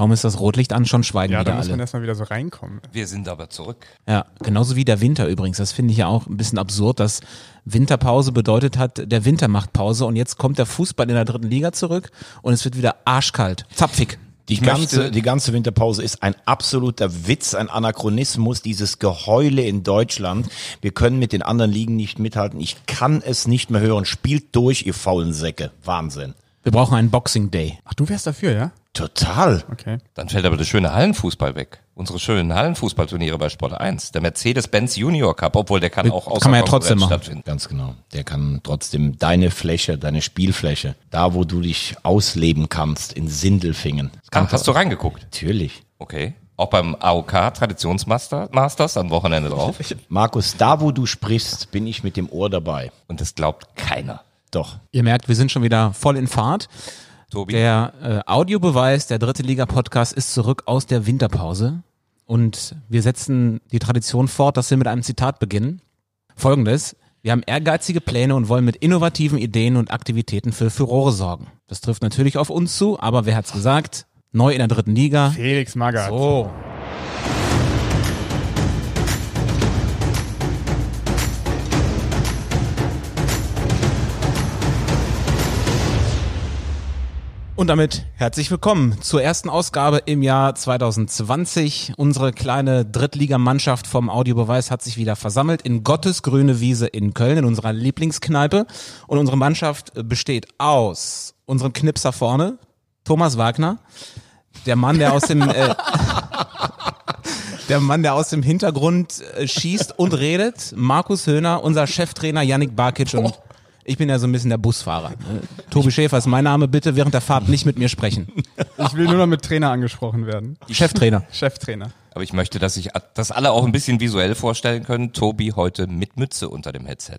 Kaum ist das Rotlicht an, schon schweigen Ja, da wieder muss man alle. erstmal wieder so reinkommen. Wir sind aber zurück. Ja, genauso wie der Winter übrigens. Das finde ich ja auch ein bisschen absurd, dass Winterpause bedeutet hat, der Winter macht Pause und jetzt kommt der Fußball in der dritten Liga zurück und es wird wieder arschkalt, zapfig. Die ganze, die ganze Winterpause ist ein absoluter Witz, ein Anachronismus, dieses Geheule in Deutschland. Wir können mit den anderen Ligen nicht mithalten. Ich kann es nicht mehr hören. Spielt durch, ihr faulen Säcke. Wahnsinn. Wir brauchen einen Boxing Day. Ach, du wärst dafür, ja? Total. Okay. Dann fällt aber der schöne Hallenfußball weg. Unsere schönen Hallenfußballturniere bei Sport 1. Der Mercedes-Benz Junior Cup, obwohl der kann auch außer Kann man ja trotzdem machen. stattfinden. Ganz genau. Der kann trotzdem deine Fläche, deine Spielfläche, da wo du dich ausleben kannst, in Sindelfingen. Das kann Ah, hast du reingeguckt? Natürlich. Okay. Auch beim AOK Traditionsmasters Masters am Wochenende drauf. Markus, da wo du sprichst, bin ich mit dem Ohr dabei. Und das glaubt keiner. Doch. Ihr merkt, wir sind schon wieder voll in Fahrt. Tobi. Der äh, Audiobeweis, der dritte Liga-Podcast ist zurück aus der Winterpause. Und wir setzen die Tradition fort, dass wir mit einem Zitat beginnen. Folgendes. Wir haben ehrgeizige Pläne und wollen mit innovativen Ideen und Aktivitäten für Furore sorgen. Das trifft natürlich auf uns zu, aber wer hat's gesagt? Neu in der dritten Liga. Felix Magath. So. Und damit herzlich willkommen zur ersten Ausgabe im Jahr 2020. Unsere kleine Drittligamannschaft vom Audiobeweis hat sich wieder versammelt in Gottes grüne Wiese in Köln, in unserer Lieblingskneipe. Und unsere Mannschaft besteht aus unserem Knipser vorne, Thomas Wagner, der Mann, der aus dem äh, der Mann, der aus dem Hintergrund äh, schießt und redet, Markus Höhner, unser Cheftrainer Yannick Barkic und ich bin ja so ein bisschen der Busfahrer. Äh, Tobi Schäfer ist mein Name, bitte während der Fahrt nicht mit mir sprechen. Ich will nur noch mit Trainer angesprochen werden. Cheftrainer. Cheftrainer. Aber ich möchte, dass sich das alle auch ein bisschen visuell vorstellen können. Tobi heute mit Mütze unter dem Headset.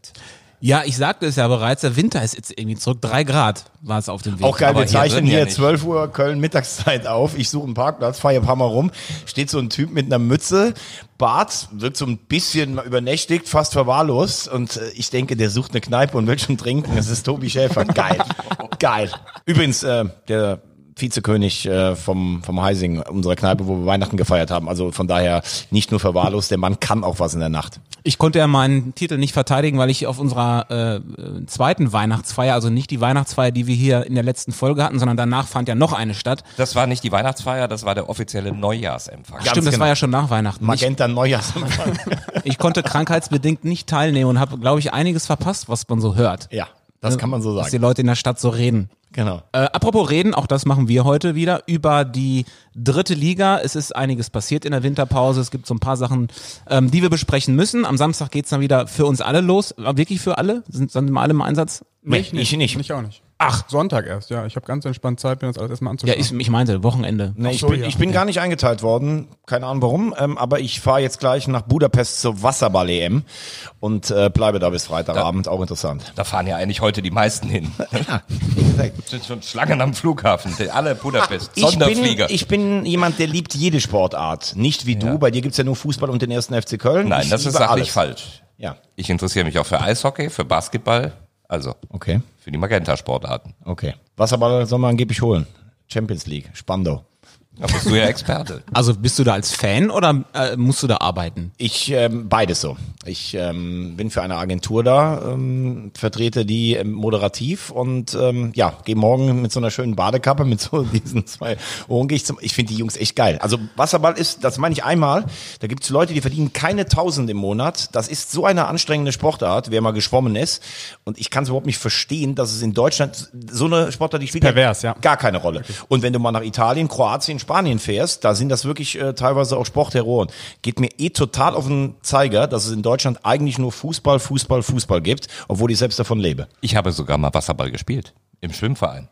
Ja, ich sagte es ja bereits, der Winter ist jetzt irgendwie zurück. Drei Grad war es auf dem Weg. Auch geil, wir hier zeichnen hier nicht. 12 Uhr Köln Mittagszeit auf. Ich suche einen Parkplatz, fahre hier ein paar Mal rum. Steht so ein Typ mit einer Mütze, Bart, wirkt so ein bisschen übernächtigt, fast verwahrlost. Und äh, ich denke, der sucht eine Kneipe und will schon trinken. Das ist Tobi Schäfer. Geil. geil. Übrigens, äh, der Vizekönig äh, vom, vom Heising, unserer Kneipe, wo wir Weihnachten gefeiert haben. Also von daher nicht nur verwahrlost, der Mann kann auch was in der Nacht. Ich konnte ja meinen Titel nicht verteidigen, weil ich auf unserer äh, äh, zweiten Weihnachtsfeier, also nicht die Weihnachtsfeier, die wir hier in der letzten Folge hatten, sondern danach fand ja noch eine statt. Das war nicht die Weihnachtsfeier, das war der offizielle Neujahrsempfang. Ganz Stimmt, das genau. war ja schon nach Weihnachten. Ich, Magenta Neujahrsempfang. ich konnte krankheitsbedingt nicht teilnehmen und habe, glaube ich, einiges verpasst, was man so hört. ja, das kann man so Was die sagen. Leute in der Stadt so reden. Genau. Äh, apropos reden, auch das machen wir heute wieder über die dritte Liga. Es ist einiges passiert in der Winterpause. Es gibt so ein paar Sachen, ähm, die wir besprechen müssen. Am Samstag geht's dann wieder für uns alle los. Äh, Wirklich für alle? Sind, sind wir alle im Einsatz? Nee, ich ich nicht. Ich auch nicht. Ach. Sonntag erst, ja. Ich habe ganz entspannt Zeit, mir das alles erstmal Ja, anzuschauen. ich, ich meinte Wochenende. Nee, Ach ich, so, bin, ja. ich bin gar nicht eingeteilt worden, keine Ahnung warum, ähm, aber ich fahre jetzt gleich nach Budapest zur Wasserball-EM und äh, bleibe da bis Freitagabend, auch interessant. Da fahren ja eigentlich heute die meisten hin. sind schon Schlangen am Flughafen. Alle Budapest. Ich bin, Sonderflieger. ich bin jemand, der liebt jede Sportart, nicht wie du, bei dir gibt's ja nur Fußball und den ersten FC Köln. Nein, ich das ist sachlich alles. falsch. Ja, Ich interessiere mich auch für Eishockey, für Basketball, also okay, für die Magenta-Sportarten. okay. Wasserball soll man angeblich holen. Champions League, Spandau. Da bist du ja Experte. Also bist du da als Fan oder äh, musst du da arbeiten? Ich ähm, beides so. Ich ähm, bin für eine Agentur da, ähm, vertrete die ähm, moderativ und ähm, ja, gehe morgen mit so einer schönen Badekappe mit so diesen zwei Ohren. Geh ich zum, ich finde die Jungs echt geil. Also Wasserball ist, das meine ich einmal. Da gibt's Leute, die verdienen keine Tausend im Monat. Das ist so eine anstrengende Sportart, wer mal geschwommen ist. Und ich kann es überhaupt nicht verstehen, dass es in Deutschland so eine Sportart, die spielt Pervers, ja. gar keine Rolle. Und wenn du mal nach Italien, Kroatien, Spanien fährst, da sind das wirklich äh, teilweise auch Sportheroen. Geht mir eh total auf den Zeiger, dass es in Deutschland eigentlich nur Fußball, Fußball, Fußball gibt, obwohl ich selbst davon lebe. Ich habe sogar mal Wasserball gespielt. Im Schwimmverein.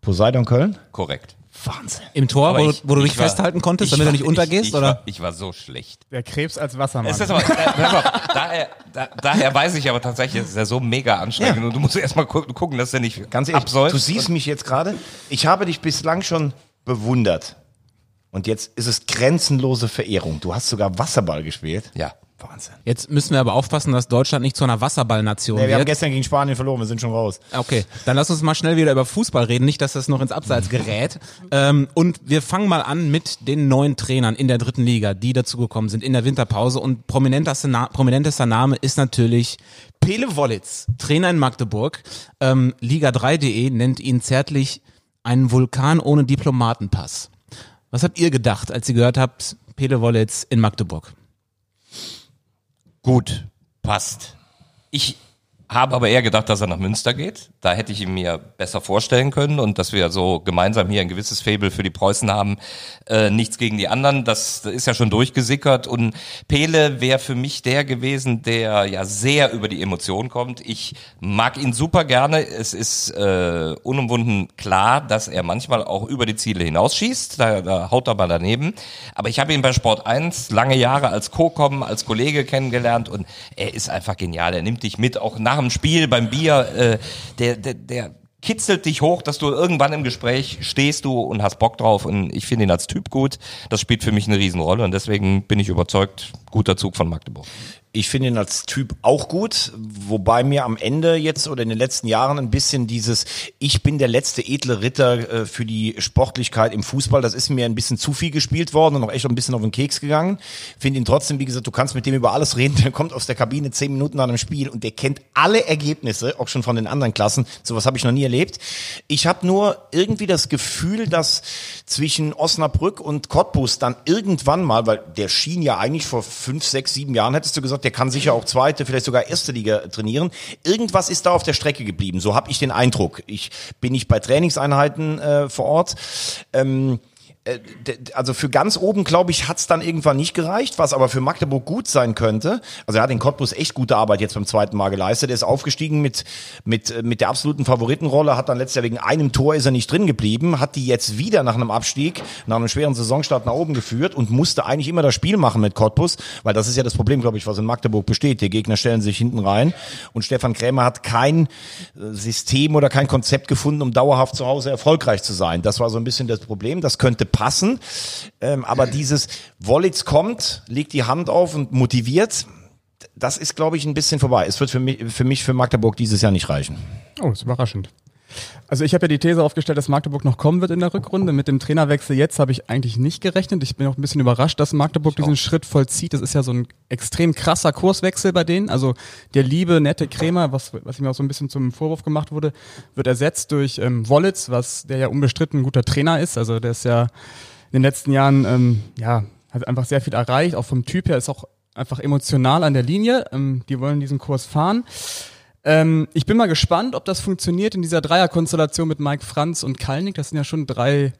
Poseidon Köln? Korrekt. Wahnsinn. Im Tor, wo, ich- wo du ich dich war- festhalten konntest, damit war- du nicht untergehst? ich, ich oder? War, ich war so schlecht. Der Krebs als Wassermann. Aber, da, da, daher, da, daher weiß ich aber tatsächlich, es ist ja so mega anstrengend Ja. und du musst erstmal gucken, gucken, dass der nicht Ganz ehrlich, absäuft. du siehst mich jetzt gerade. Ich habe dich bislang schon bewundert. Und jetzt ist es grenzenlose Verehrung. Du hast sogar Wasserball gespielt. Ja, Wahnsinn. Jetzt müssen wir aber aufpassen, dass Deutschland nicht zu einer Wasserballnation Nee, wir haben wird. gestern gegen Spanien verloren, wir sind schon raus. Okay, dann lass uns mal schnell wieder über Fußball reden, nicht, dass das noch ins Abseits gerät. Ähm, und wir fangen mal an mit den neuen Trainern in der dritten Liga, die dazugekommen sind in der Winterpause. Und prominentester, Na prominentester Name ist natürlich Pele Wollitz, Trainer in Magdeburg. Ähm, Liga3.de nennt ihn zärtlich einen Vulkan ohne Diplomatenpass. Was habt ihr gedacht, als ihr gehört habt, Pele Wollitz in Magdeburg? Gut, passt. Ich habe aber eher gedacht, dass er nach Münster geht. Da hätte ich ihn mir besser vorstellen können und dass wir so gemeinsam hier ein gewisses Fable für die Preußen haben. Äh, nichts gegen die anderen, das, das ist ja schon durchgesickert. Und Pele wäre für mich der gewesen, der ja sehr über die Emotionen kommt. Ich mag ihn super gerne. Es ist äh, unumwunden klar, dass er manchmal auch über die Ziele hinausschießt. Da, da haut er mal daneben. Aber ich habe ihn bei Sport 1 lange Jahre als Co-Com, als Kollege kennengelernt und er ist einfach genial. Er nimmt dich mit, auch nach dem Spiel beim Bier. Äh, der, der, der kitzelt dich hoch, dass du irgendwann im Gespräch stehst du und hast Bock drauf und ich finde ihn als Typ gut. Das spielt für mich eine Riesenrolle und deswegen bin ich überzeugt, guter Zug von Magdeburg. Ich finde ihn als Typ auch gut, wobei mir am Ende jetzt oder in den letzten Jahren ein bisschen dieses Ich bin der letzte edle Ritter äh, für die Sportlichkeit im Fußball, das ist mir ein bisschen zu viel gespielt worden und auch echt ein bisschen auf den Keks gegangen. Finde ihn trotzdem, wie gesagt, du kannst mit dem über alles reden, der kommt aus der Kabine zehn Minuten nach einem Spiel und der kennt alle Ergebnisse, auch schon von den anderen Klassen. Sowas habe ich noch nie erlebt. Ich habe nur irgendwie das Gefühl, dass zwischen Osnabrück und Cottbus dann irgendwann mal, weil der schien ja eigentlich vor fünf, sechs, sieben Jahren, hättest du gesagt, der kann sicher auch zweite, vielleicht sogar erste Liga trainieren. Irgendwas ist da auf der Strecke geblieben. So habe ich den Eindruck. Ich bin nicht bei Trainingseinheiten äh, vor Ort. Ähm, äh, also für ganz oben, glaube ich, hat's dann irgendwann nicht gereicht, was aber für Magdeburg gut sein könnte. Also er hat in Cottbus echt gute Arbeit jetzt beim zweiten Mal geleistet. Er ist aufgestiegen mit, mit, äh, mit der absoluten Favoritenrolle, hat dann letztes Jahr wegen einem Tor ist er nicht drin geblieben, hat die jetzt wieder nach einem Abstieg, nach einem schweren Saisonstart nach oben geführt und musste eigentlich immer das Spiel machen mit Cottbus, weil das ist ja das Problem, glaube ich, was in Magdeburg besteht. Die Gegner stellen sich hinten rein und Stefan Krämer hat kein äh, System oder kein Konzept gefunden, um dauerhaft zu Hause erfolgreich zu sein. Das war so ein bisschen das Problem. Das könnte passen. Ähm, aber dieses Wollitz kommt, legt die Hand auf und motiviert, das ist, glaube ich, ein bisschen vorbei. Es wird für mich, für mich für Magdeburg dieses Jahr nicht reichen. Oh, ist überraschend. Also ich habe ja die These aufgestellt, dass Magdeburg noch kommen wird in der Rückrunde. Mit dem Trainerwechsel jetzt habe ich eigentlich nicht gerechnet. Ich bin auch ein bisschen überrascht, dass Magdeburg diesen Schritt vollzieht. Das ist ja so ein extrem krasser Kurswechsel bei denen. Also der liebe, nette Krämer, was, was ihm auch so ein bisschen zum Vorwurf gemacht wurde, wird ersetzt durch ähm, Wollitz, was der ja unbestritten ein guter Trainer ist. Also der ist ja in den letzten Jahren, ähm, ja, hat einfach sehr viel erreicht. Auch vom Typ her ist auch einfach emotional an der Linie. Ähm, die wollen diesen Kurs fahren. Ähm, ich bin mal gespannt, ob das funktioniert in dieser Dreierkonstellation mit Mike Franz und Kalnick. Das sind ja schon drei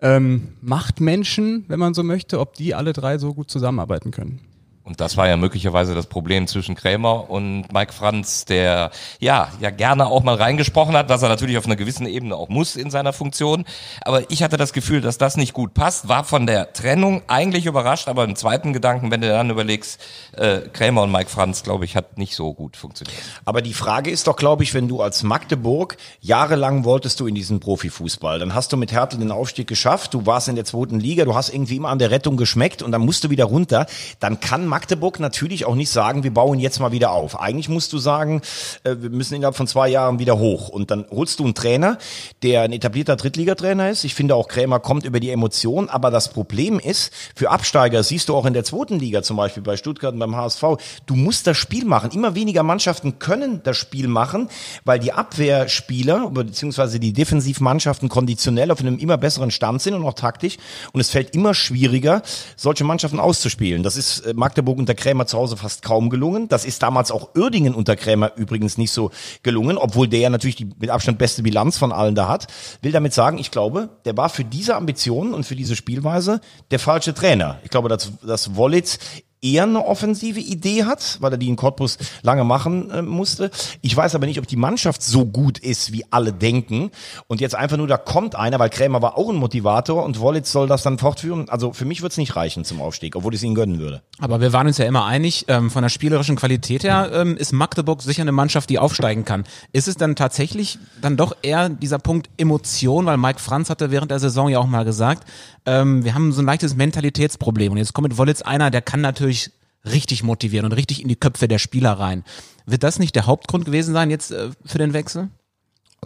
ähm, Machtmenschen, wenn man so möchte, ob die alle drei so gut zusammenarbeiten können. Und das war ja möglicherweise das Problem zwischen Krämer und Mike Franz, der ja ja gerne auch mal reingesprochen hat, was er natürlich auf einer gewissen Ebene auch muss in seiner Funktion. Aber ich hatte das Gefühl, dass das nicht gut passt, war von der Trennung eigentlich überrascht, aber im zweiten Gedanken, wenn du dann überlegst, äh, Krämer und Mike Franz, glaube ich, hat nicht so gut funktioniert. Aber die Frage ist doch, glaube ich, wenn du als Magdeburg jahrelang wolltest du in diesen Profifußball, dann hast du mit Hertel den Aufstieg geschafft, du warst in der zweiten Liga, du hast irgendwie immer an der Rettung geschmeckt und dann musst du wieder runter, dann kann Magdeburg natürlich auch nicht sagen, wir bauen jetzt mal wieder auf. Eigentlich musst du sagen, äh, wir müssen innerhalb von zwei Jahren wieder hoch und dann holst du einen Trainer, der ein etablierter Drittligatrainer ist. Ich finde auch Krämer kommt über die Emotion, aber das Problem ist, für Absteiger, siehst du auch in der zweiten Liga zum Beispiel bei Stuttgart und beim HSV, du musst das Spiel machen. Immer weniger Mannschaften können das Spiel machen, weil die Abwehrspieler beziehungsweise die Defensivmannschaften konditionell auf einem immer besseren Stand sind und auch taktisch und es fällt immer schwieriger, solche Mannschaften auszuspielen. Das ist äh, Magdeburg unter Krämer zu Hause fast kaum gelungen. Das ist damals auch Uerdingen unter Krämer übrigens nicht so gelungen, obwohl der ja natürlich die mit Abstand beste Bilanz von allen da hat. Will damit sagen, ich glaube, der war für diese Ambitionen und für diese Spielweise der falsche Trainer. Ich glaube, dass, dass Wollitz eher eine offensive Idee hat, weil er die in Cottbus lange machen äh, musste. Ich weiß aber nicht, ob die Mannschaft so gut ist, wie alle denken. Und jetzt einfach nur, da kommt einer, weil Krämer war auch ein Motivator und Wollitz soll das dann fortführen. Also für mich wird es nicht reichen zum Aufstieg, obwohl ich es ihnen gönnen würde. Aber wir waren uns ja immer einig, ähm, von der spielerischen Qualität her ähm, ist Magdeburg sicher eine Mannschaft, die aufsteigen kann. Ist es dann tatsächlich dann doch eher dieser Punkt Emotion, weil Mike Franz hatte während der Saison ja auch mal gesagt, ähm, wir haben so ein leichtes Mentalitätsproblem und jetzt kommt mit Wollitz einer, der kann natürlich richtig motivieren und richtig in die Köpfe der Spieler rein. Wird das nicht der Hauptgrund gewesen sein jetzt äh, für den Wechsel?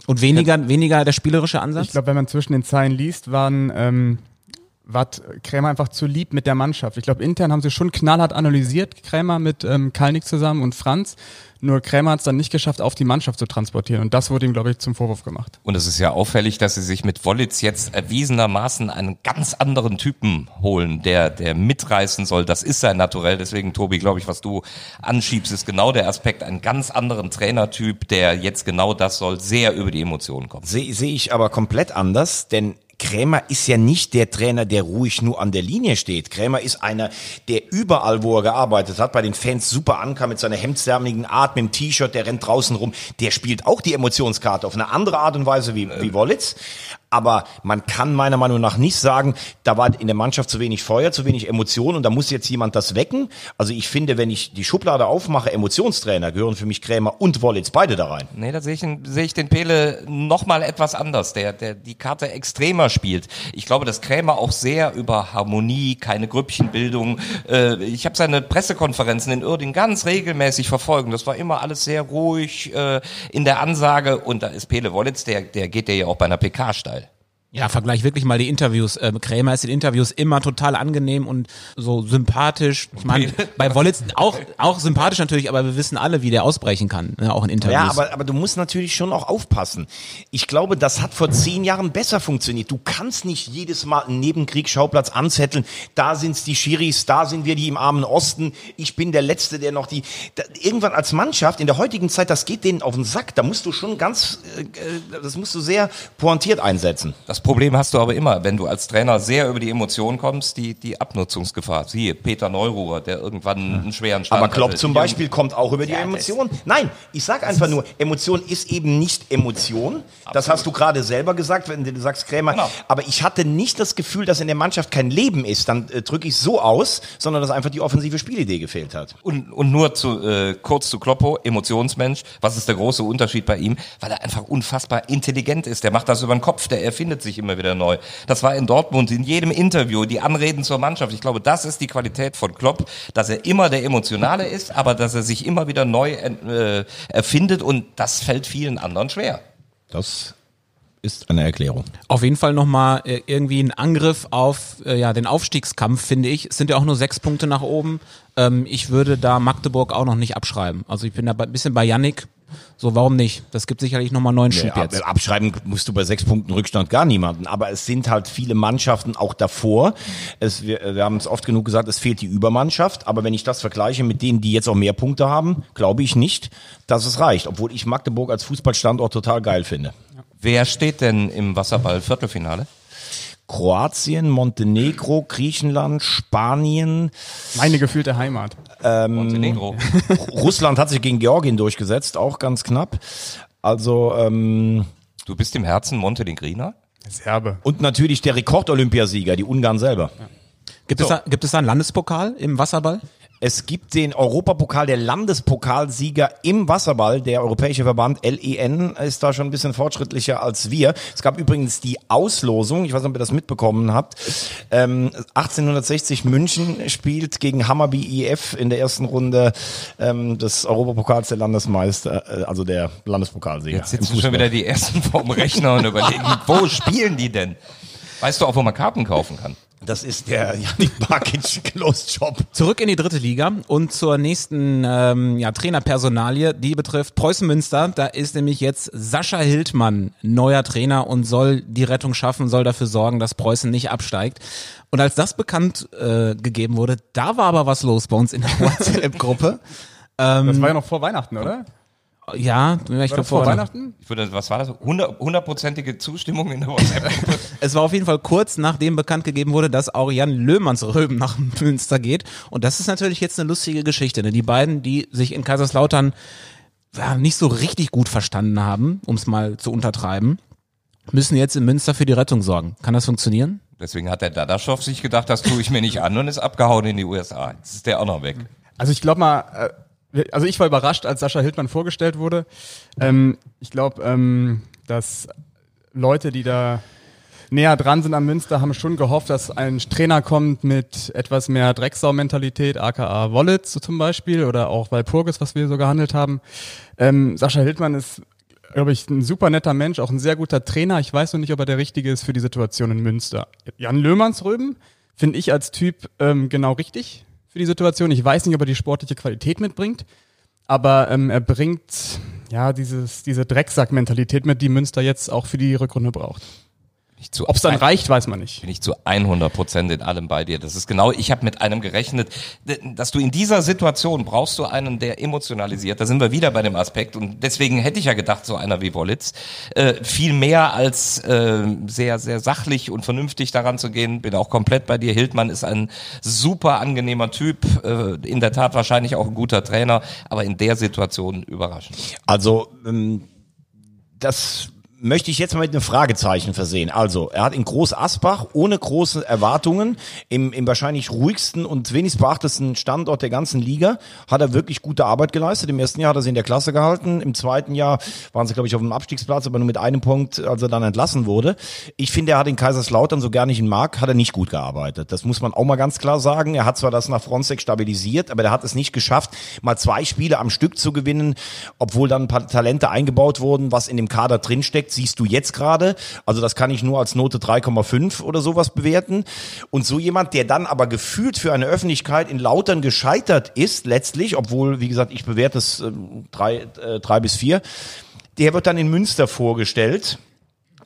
Und weniger, weniger der spielerische Ansatz? Ich glaube, wenn man zwischen den Zeilen liest, waren ähm, war Krämer einfach zu lieb mit der Mannschaft. Ich glaube, intern haben sie schon knallhart analysiert, Krämer mit ähm, Kalnick zusammen und Franz. Nur Krämer hat es dann nicht geschafft, auf die Mannschaft zu transportieren. Und das wurde ihm, glaube ich, zum Vorwurf gemacht. Und es ist ja auffällig, dass sie sich mit Wollitz jetzt erwiesenermaßen einen ganz anderen Typen holen, der, der mitreißen soll. Das ist sein Naturell. Deswegen, Tobi, glaube ich, was du anschiebst, ist genau der Aspekt, einen ganz anderen Trainertyp, der jetzt genau das soll, sehr über die Emotionen kommt. Sehe seh ich aber komplett anders, denn Krämer ist ja nicht der Trainer, der ruhig nur an der Linie steht. Krämer ist einer, der überall, wo er gearbeitet hat, bei den Fans super ankam mit seiner hemdsärmeligen Art, mit dem T-Shirt, der rennt draußen rum. Der spielt auch die Emotionskarte auf eine andere Art und Weise wie, wie Wollitz aber man kann meiner Meinung nach nicht sagen, da war in der Mannschaft zu wenig Feuer, zu wenig Emotion und da muss jetzt jemand das wecken. Also ich finde, wenn ich die Schublade aufmache, Emotionstrainer gehören für mich Krämer und Wollitz beide da rein. Nee, da sehe ich, sehe ich den Pele noch mal etwas anders, der, der die Karte extremer spielt. Ich glaube, dass Krämer auch sehr über Harmonie, keine Grüppchenbildung. Äh, ich habe seine Pressekonferenzen in Uerdingen ganz regelmäßig verfolgt. Das war immer alles sehr ruhig äh, in der Ansage und da ist Pele Wollitz, der, der geht ja auch bei einer PK steil. Ja, vergleich wirklich mal die Interviews. Ähm, Krämer ist in Interviews immer total angenehm und so sympathisch. Ich meine, bei Wollitz auch, auch sympathisch natürlich, aber wir wissen alle, wie der ausbrechen kann, ne, auch in Interviews. Ja, aber, aber du musst natürlich schon auch aufpassen. Ich glaube, das hat vor zehn Jahren besser funktioniert. Du kannst nicht jedes Mal einen Nebenkriegsschauplatz anzetteln. Da sind's die Schiris, da sind wir die im armen Osten. Ich bin der Letzte, der noch die... Da, irgendwann als Mannschaft, in der heutigen Zeit, das geht denen auf den Sack. Da musst du schon ganz... Äh, äh das musst du sehr pointiert einsetzen. Das Problem hast du aber immer, wenn du als Trainer sehr über die Emotionen kommst, die, die Abnutzungsgefahr. Siehe Peter Neururer, der irgendwann einen schweren Stand Aber Klopp hatte. zum Beispiel kommt auch über die ja, Emotionen. Nein, ich sag einfach nur, Emotion ist eben nicht Emotion. Absolut. Das hast du gerade selber gesagt, wenn du sagst, Krämer. Genau. Aber ich hatte nicht das Gefühl, dass in der Mannschaft kein Leben ist. Dann äh, drücke ich so aus, sondern dass einfach die offensive Spielidee gefehlt hat. Und, und nur zu, äh, kurz zu Kloppo, Emotionsmensch. Was ist der große Unterschied bei ihm? Weil er einfach unfassbar intelligent ist. Der macht das über den Kopf, der erfindet sich sich immer wieder neu. Das war in Dortmund in jedem Interview, die Anreden zur Mannschaft. Ich glaube, das ist die Qualität von Klopp, dass er immer der Emotionale ist, aber dass er sich immer wieder neu äh, erfindet und das fällt vielen anderen schwer. Das ist eine Erklärung. Auf jeden Fall nochmal äh, irgendwie ein Angriff auf äh, ja, den Aufstiegskampf, finde ich. Es sind ja auch nur sechs Punkte nach oben. Ähm, ich würde da Magdeburg auch noch nicht abschreiben. Also ich bin da ein bisschen bei Yannick. So, warum nicht? Das gibt sicherlich nochmal neuen Schub ja, jetzt. Abschreiben musst du bei sechs Punkten Rückstand gar niemanden. Aber es sind halt viele Mannschaften auch davor. Es, wir, wir haben es oft genug gesagt, es fehlt die Übermannschaft. Aber wenn ich das vergleiche mit denen, die jetzt auch mehr Punkte haben, glaube ich nicht, dass es reicht. Obwohl ich Magdeburg als Fußballstandort total geil finde. Wer steht denn im Wasserball-Viertelfinale? Kroatien, Montenegro, Griechenland, Spanien. Meine gefühlte Heimat. Ähm, Montenegro. Russland hat sich gegen Georgien durchgesetzt, auch ganz knapp. Also ähm, du bist im Herzen Montenegriner? Serbe. Und natürlich der Rekord-Olympiasieger, die Ungarn selber. Ja. Gibt, so. es da, gibt es da einen Landespokal im Wasserball? Es gibt den Europapokal der Landespokalsieger im Wasserball. Der Europäische Verband LEN ist da schon ein bisschen fortschrittlicher als wir. Es gab übrigens die Auslosung, ich weiß nicht, ob ihr das mitbekommen habt. Ähm, 1860 München spielt gegen Hammerby IF in der ersten Runde ähm, des Europapokals der Landesmeister, äh, also der Landespokalsieger. Jetzt sitzen schon wieder die ersten vorm Rechner und überlegen, wo spielen die denn? Weißt du auch, wo man Karten kaufen kann? Das ist der Janik Barkic Closed Job. Zurück in die dritte Liga und zur nächsten ähm, ja, Trainerpersonalie, die betrifft Preußen Münster. Da ist nämlich jetzt Sascha Hildmann neuer Trainer und soll die Rettung schaffen, soll dafür sorgen, dass Preußen nicht absteigt. Und als das bekannt äh, gegeben wurde, da war aber was los bei uns in der WhatsApp-Gruppe. Ähm, das war ja noch vor Weihnachten, oder? Ja, ich glaube vor Weihnachten. Ich würde, was war das? Hundertprozentige Zustimmung in der WhatsApp-Gruppe. es war auf jeden Fall kurz nachdem bekannt gegeben wurde, dass auch Jan Löhmanns Röben nach Münster geht. Und das ist natürlich jetzt eine lustige Geschichte. Ne? Die beiden, die sich in Kaiserslautern ja, nicht so richtig gut verstanden haben, um es mal zu untertreiben, müssen jetzt in Münster für die Rettung sorgen. Kann das funktionieren? Deswegen hat der Dadaschow sich gedacht, das tue ich mir nicht an und ist abgehauen in die USA. Jetzt ist der auch noch weg. Also ich glaube mal, äh, also ich war überrascht, als Sascha Hildmann vorgestellt wurde. Ähm, ich glaube, ähm, dass Leute, die da näher dran sind am Münster, haben schon gehofft, dass ein Trainer kommt mit etwas mehr Drecksau-Mentalität, aka Wollitz zum Beispiel, oder auch Walpurgis, was wir so gehandelt haben. Ähm, Sascha Hildmann ist glaube ich, ein super netter Mensch, auch ein sehr guter Trainer. Ich weiß noch nicht, ob er der Richtige ist für die Situation in Münster. Jan Löhmannsröben finde ich als Typ ähm, genau richtig für die Situation. Ich weiß nicht, ob er die sportliche Qualität mitbringt, aber ähm, er bringt ja dieses, diese Drecksack-Mentalität mit, die Münster jetzt auch für die Rückrunde braucht. Ob es dann reicht, weiß man nicht. Bin ich zu 100 Prozent in allem bei dir. Das ist genau, ich habe mit einem gerechnet, dass du in dieser Situation brauchst du einen, der emotionalisiert. Da sind wir wieder bei dem Aspekt. Und deswegen hätte ich ja gedacht, so einer wie Wollitz, äh, viel mehr als äh, sehr, sehr sachlich und vernünftig daran zu gehen. Bin auch komplett bei dir. Hildmann ist ein super angenehmer Typ, äh, in der Tat wahrscheinlich auch ein guter Trainer, aber in der Situation überraschend. Also, ähm, das möchte ich jetzt mal mit einem Fragezeichen versehen. Also, er hat in Groß Asbach ohne große Erwartungen im, im wahrscheinlich ruhigsten und wenigst beachtesten Standort der ganzen Liga hat er wirklich gute Arbeit geleistet. Im ersten Jahr hat er sie in der Klasse gehalten. Im zweiten Jahr waren sie, glaube ich, auf dem Abstiegsplatz, aber nur mit einem Punkt, als er dann entlassen wurde. Ich finde, er hat in Kaiserslautern, so gar nicht ihn mag, hat er nicht gut gearbeitet. Das muss man auch mal ganz klar sagen. Er hat zwar das nach Frontex stabilisiert, aber er hat es nicht geschafft, mal zwei Spiele am Stück zu gewinnen, obwohl dann ein paar Talente eingebaut wurden, was in dem Kader drinsteckt siehst du jetzt gerade. Also das kann ich nur als Note 3,5 oder sowas bewerten. Und so jemand, der dann aber gefühlt für eine Öffentlichkeit in Lautern gescheitert ist, letztlich, obwohl, wie gesagt, ich bewerte es äh, drei, äh, drei bis vier, der wird dann in Münster vorgestellt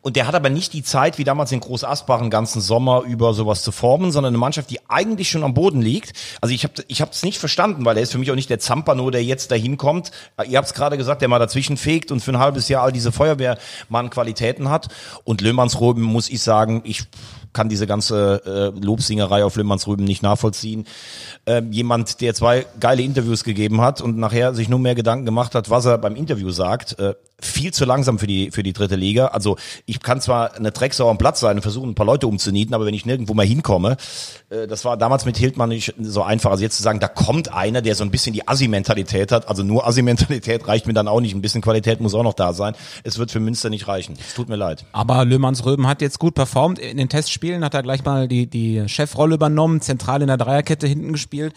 und der hat aber nicht die Zeit, wie damals in Groß Asbach, einen ganzen Sommer über sowas zu formen, sondern eine Mannschaft, die eigentlich schon am Boden liegt. Also ich habe ich es nicht verstanden, weil er ist für mich auch nicht der Zampano, der jetzt dahin kommt. Ihr habt es gerade gesagt, der mal dazwischen fegt und für ein halbes Jahr all diese Feuerwehrmann-Qualitäten hat. Und Löhmannsröben, muss ich sagen, ich kann diese ganze äh, Lobsingerei auf Löhmannsröben nicht nachvollziehen. Ähm, jemand, der zwei geile Interviews gegeben hat und nachher sich nur mehr Gedanken gemacht hat, was er beim Interview sagt, äh, viel zu langsam für die, für die dritte Liga. Also ich kann zwar eine Drecksau am Platz sein und versuchen, ein paar Leute umzunieten, aber wenn ich nirgendwo mal hinkomme, äh, das war damals mit Hildmann nicht so einfach. Also jetzt zu sagen, da kommt einer, der so ein bisschen die Assi-Mentalität hat. Also nur Assi-Mentalität reicht mir dann auch nicht. Ein bisschen Qualität muss auch noch da sein. Es wird für Münster nicht reichen. Es tut mir leid. Aber Löhmanns Röben hat jetzt gut performt. In den Testspielen hat er gleich mal die, die Chefrolle übernommen, zentral in der Dreierkette hinten gespielt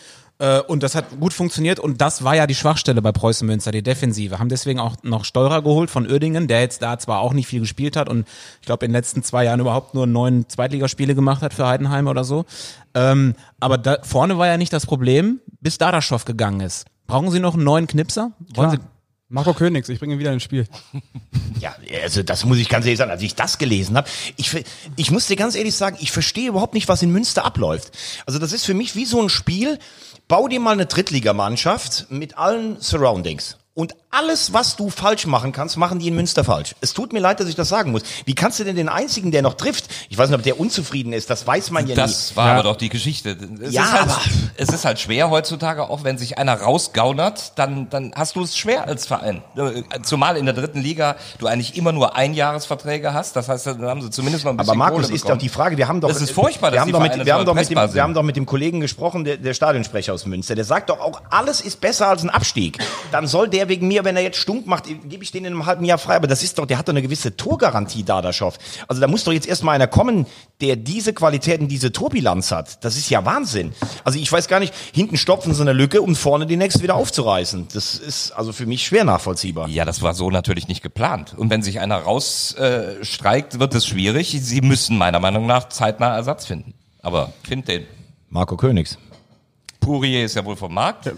und das hat gut funktioniert und das war ja die Schwachstelle bei Preußen Münster, die Defensive. Haben deswegen auch noch Steurer geholt von Oerdingen, der jetzt da zwar auch nicht viel gespielt hat und ich glaube in den letzten zwei Jahren überhaupt nur neun Zweitligaspiele gemacht hat für Heidenheim oder so. Ähm, aber da, vorne war ja nicht das Problem, bis Dadaschow gegangen ist. Brauchen Sie noch einen neuen Knipser? Wollen Klar. Sie Marco Königs, ich bringe ihn wieder ins Spiel. Ja, also das muss ich ganz ehrlich sagen, als ich das gelesen habe, ich, ich muss dir ganz ehrlich sagen, ich verstehe überhaupt nicht, was in Münster abläuft. Also das ist für mich wie so ein Spiel, bau dir mal eine Drittligamannschaft mit allen Surroundings. Und alles, was du falsch machen kannst, machen die in Münster falsch. Es tut mir leid, dass ich das sagen muss. Wie kannst du denn den einzigen, der noch trifft? Ich weiß nicht, ob der unzufrieden ist, das weiß man ja das nie. Das war ja. aber doch die Geschichte. Es, ja, ist halt, aber es ist halt schwer heutzutage, auch wenn sich einer rausgaunert, dann, dann hast du es schwer als Verein. Zumal in der dritten Liga du eigentlich immer nur Einjahresverträge hast. Das heißt, dann haben sie zumindest mal ein bisschen Aber Markus, ist doch die Frage, wir haben doch... Das ist furchtbar, wir haben, doch mit, wir, haben doch mit dem, wir haben doch mit dem Kollegen gesprochen, der, der Stadionsprecher aus Münster. Der sagt doch auch, alles ist besser als ein Abstieg. Dann soll der wegen mir, wenn er jetzt stunk macht, gebe ich den in einem halben Jahr frei. Aber das ist doch, der hat doch eine gewisse Torgarantie, Dadaschow. Also da muss doch jetzt erstmal einer kommen, der diese Qualitäten, diese Torbilanz hat. Das ist ja Wahnsinn. Also ich weiß gar nicht, hinten stopfen sie eine Lücke, um vorne die nächste wieder aufzureißen. Das ist also für mich schwer nachvollziehbar. Ja, das war so natürlich nicht geplant. Und wenn sich einer rausstreikt, äh, wird es schwierig. Sie müssen meiner Meinung nach zeitnah Ersatz finden. Aber find den. Marco Königs. Pourier ist ja wohl vom Markt.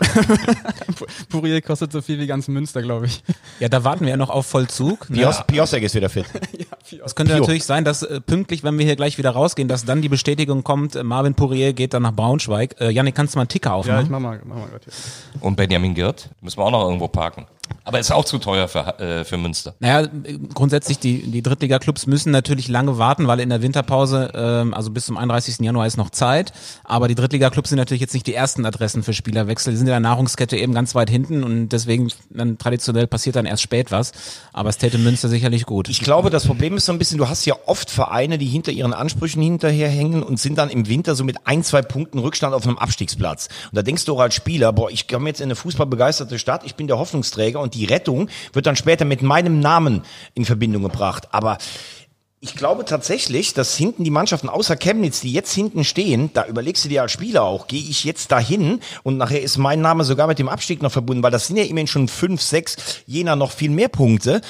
Pourier kostet so viel wie ganz Münster, glaube ich. Ja, da warten wir ja noch auf Vollzug. Pios, ja. Piosek ist wieder fit. ja, Es könnte Pio. natürlich sein, dass äh, pünktlich, wenn wir hier gleich wieder rausgehen, dass dann die Bestätigung kommt, äh, Marvin Pourier geht dann nach Braunschweig. Äh, Janik, kannst du mal einen Ticker aufmachen? Ja, ich mach mal, mach mal grad hier. Und Benjamin Girt, müssen wir auch noch irgendwo parken. Aber ist auch zu teuer für, äh, für Münster. Naja, grundsätzlich, die, die Drittliga-Clubs müssen natürlich lange warten, weil in der Winterpause, ähm, also bis zum 31. Januar ist noch Zeit. Aber die Drittliga-Clubs sind natürlich jetzt nicht die ersten Adressen für Spielerwechsel. Die sind in der Nahrungskette eben ganz weit hinten und deswegen dann traditionell passiert dann erst spät was. Aber es täte Münster sicherlich gut. Ich glaube, das Problem ist so ein bisschen, du hast ja oft Vereine, die hinter ihren Ansprüchen hinterherhängen und sind dann im Winter so mit ein, zwei Punkten Rückstand auf einem Abstiegsplatz. Und da denkst du auch als Spieler, boah, ich komme jetzt in eine fußballbegeisterte Stadt, ich bin der Hoffnungsträger und die Rettung wird dann später mit meinem Namen in Verbindung gebracht. Aber Ich glaube tatsächlich, dass hinten die Mannschaften außer Chemnitz, die jetzt hinten stehen, da überlegst du dir als Spieler auch, gehe ich jetzt dahin und nachher ist mein Name sogar mit dem Abstieg noch verbunden, weil das sind ja immerhin schon fünf, sechs, jener noch viel mehr Punkte.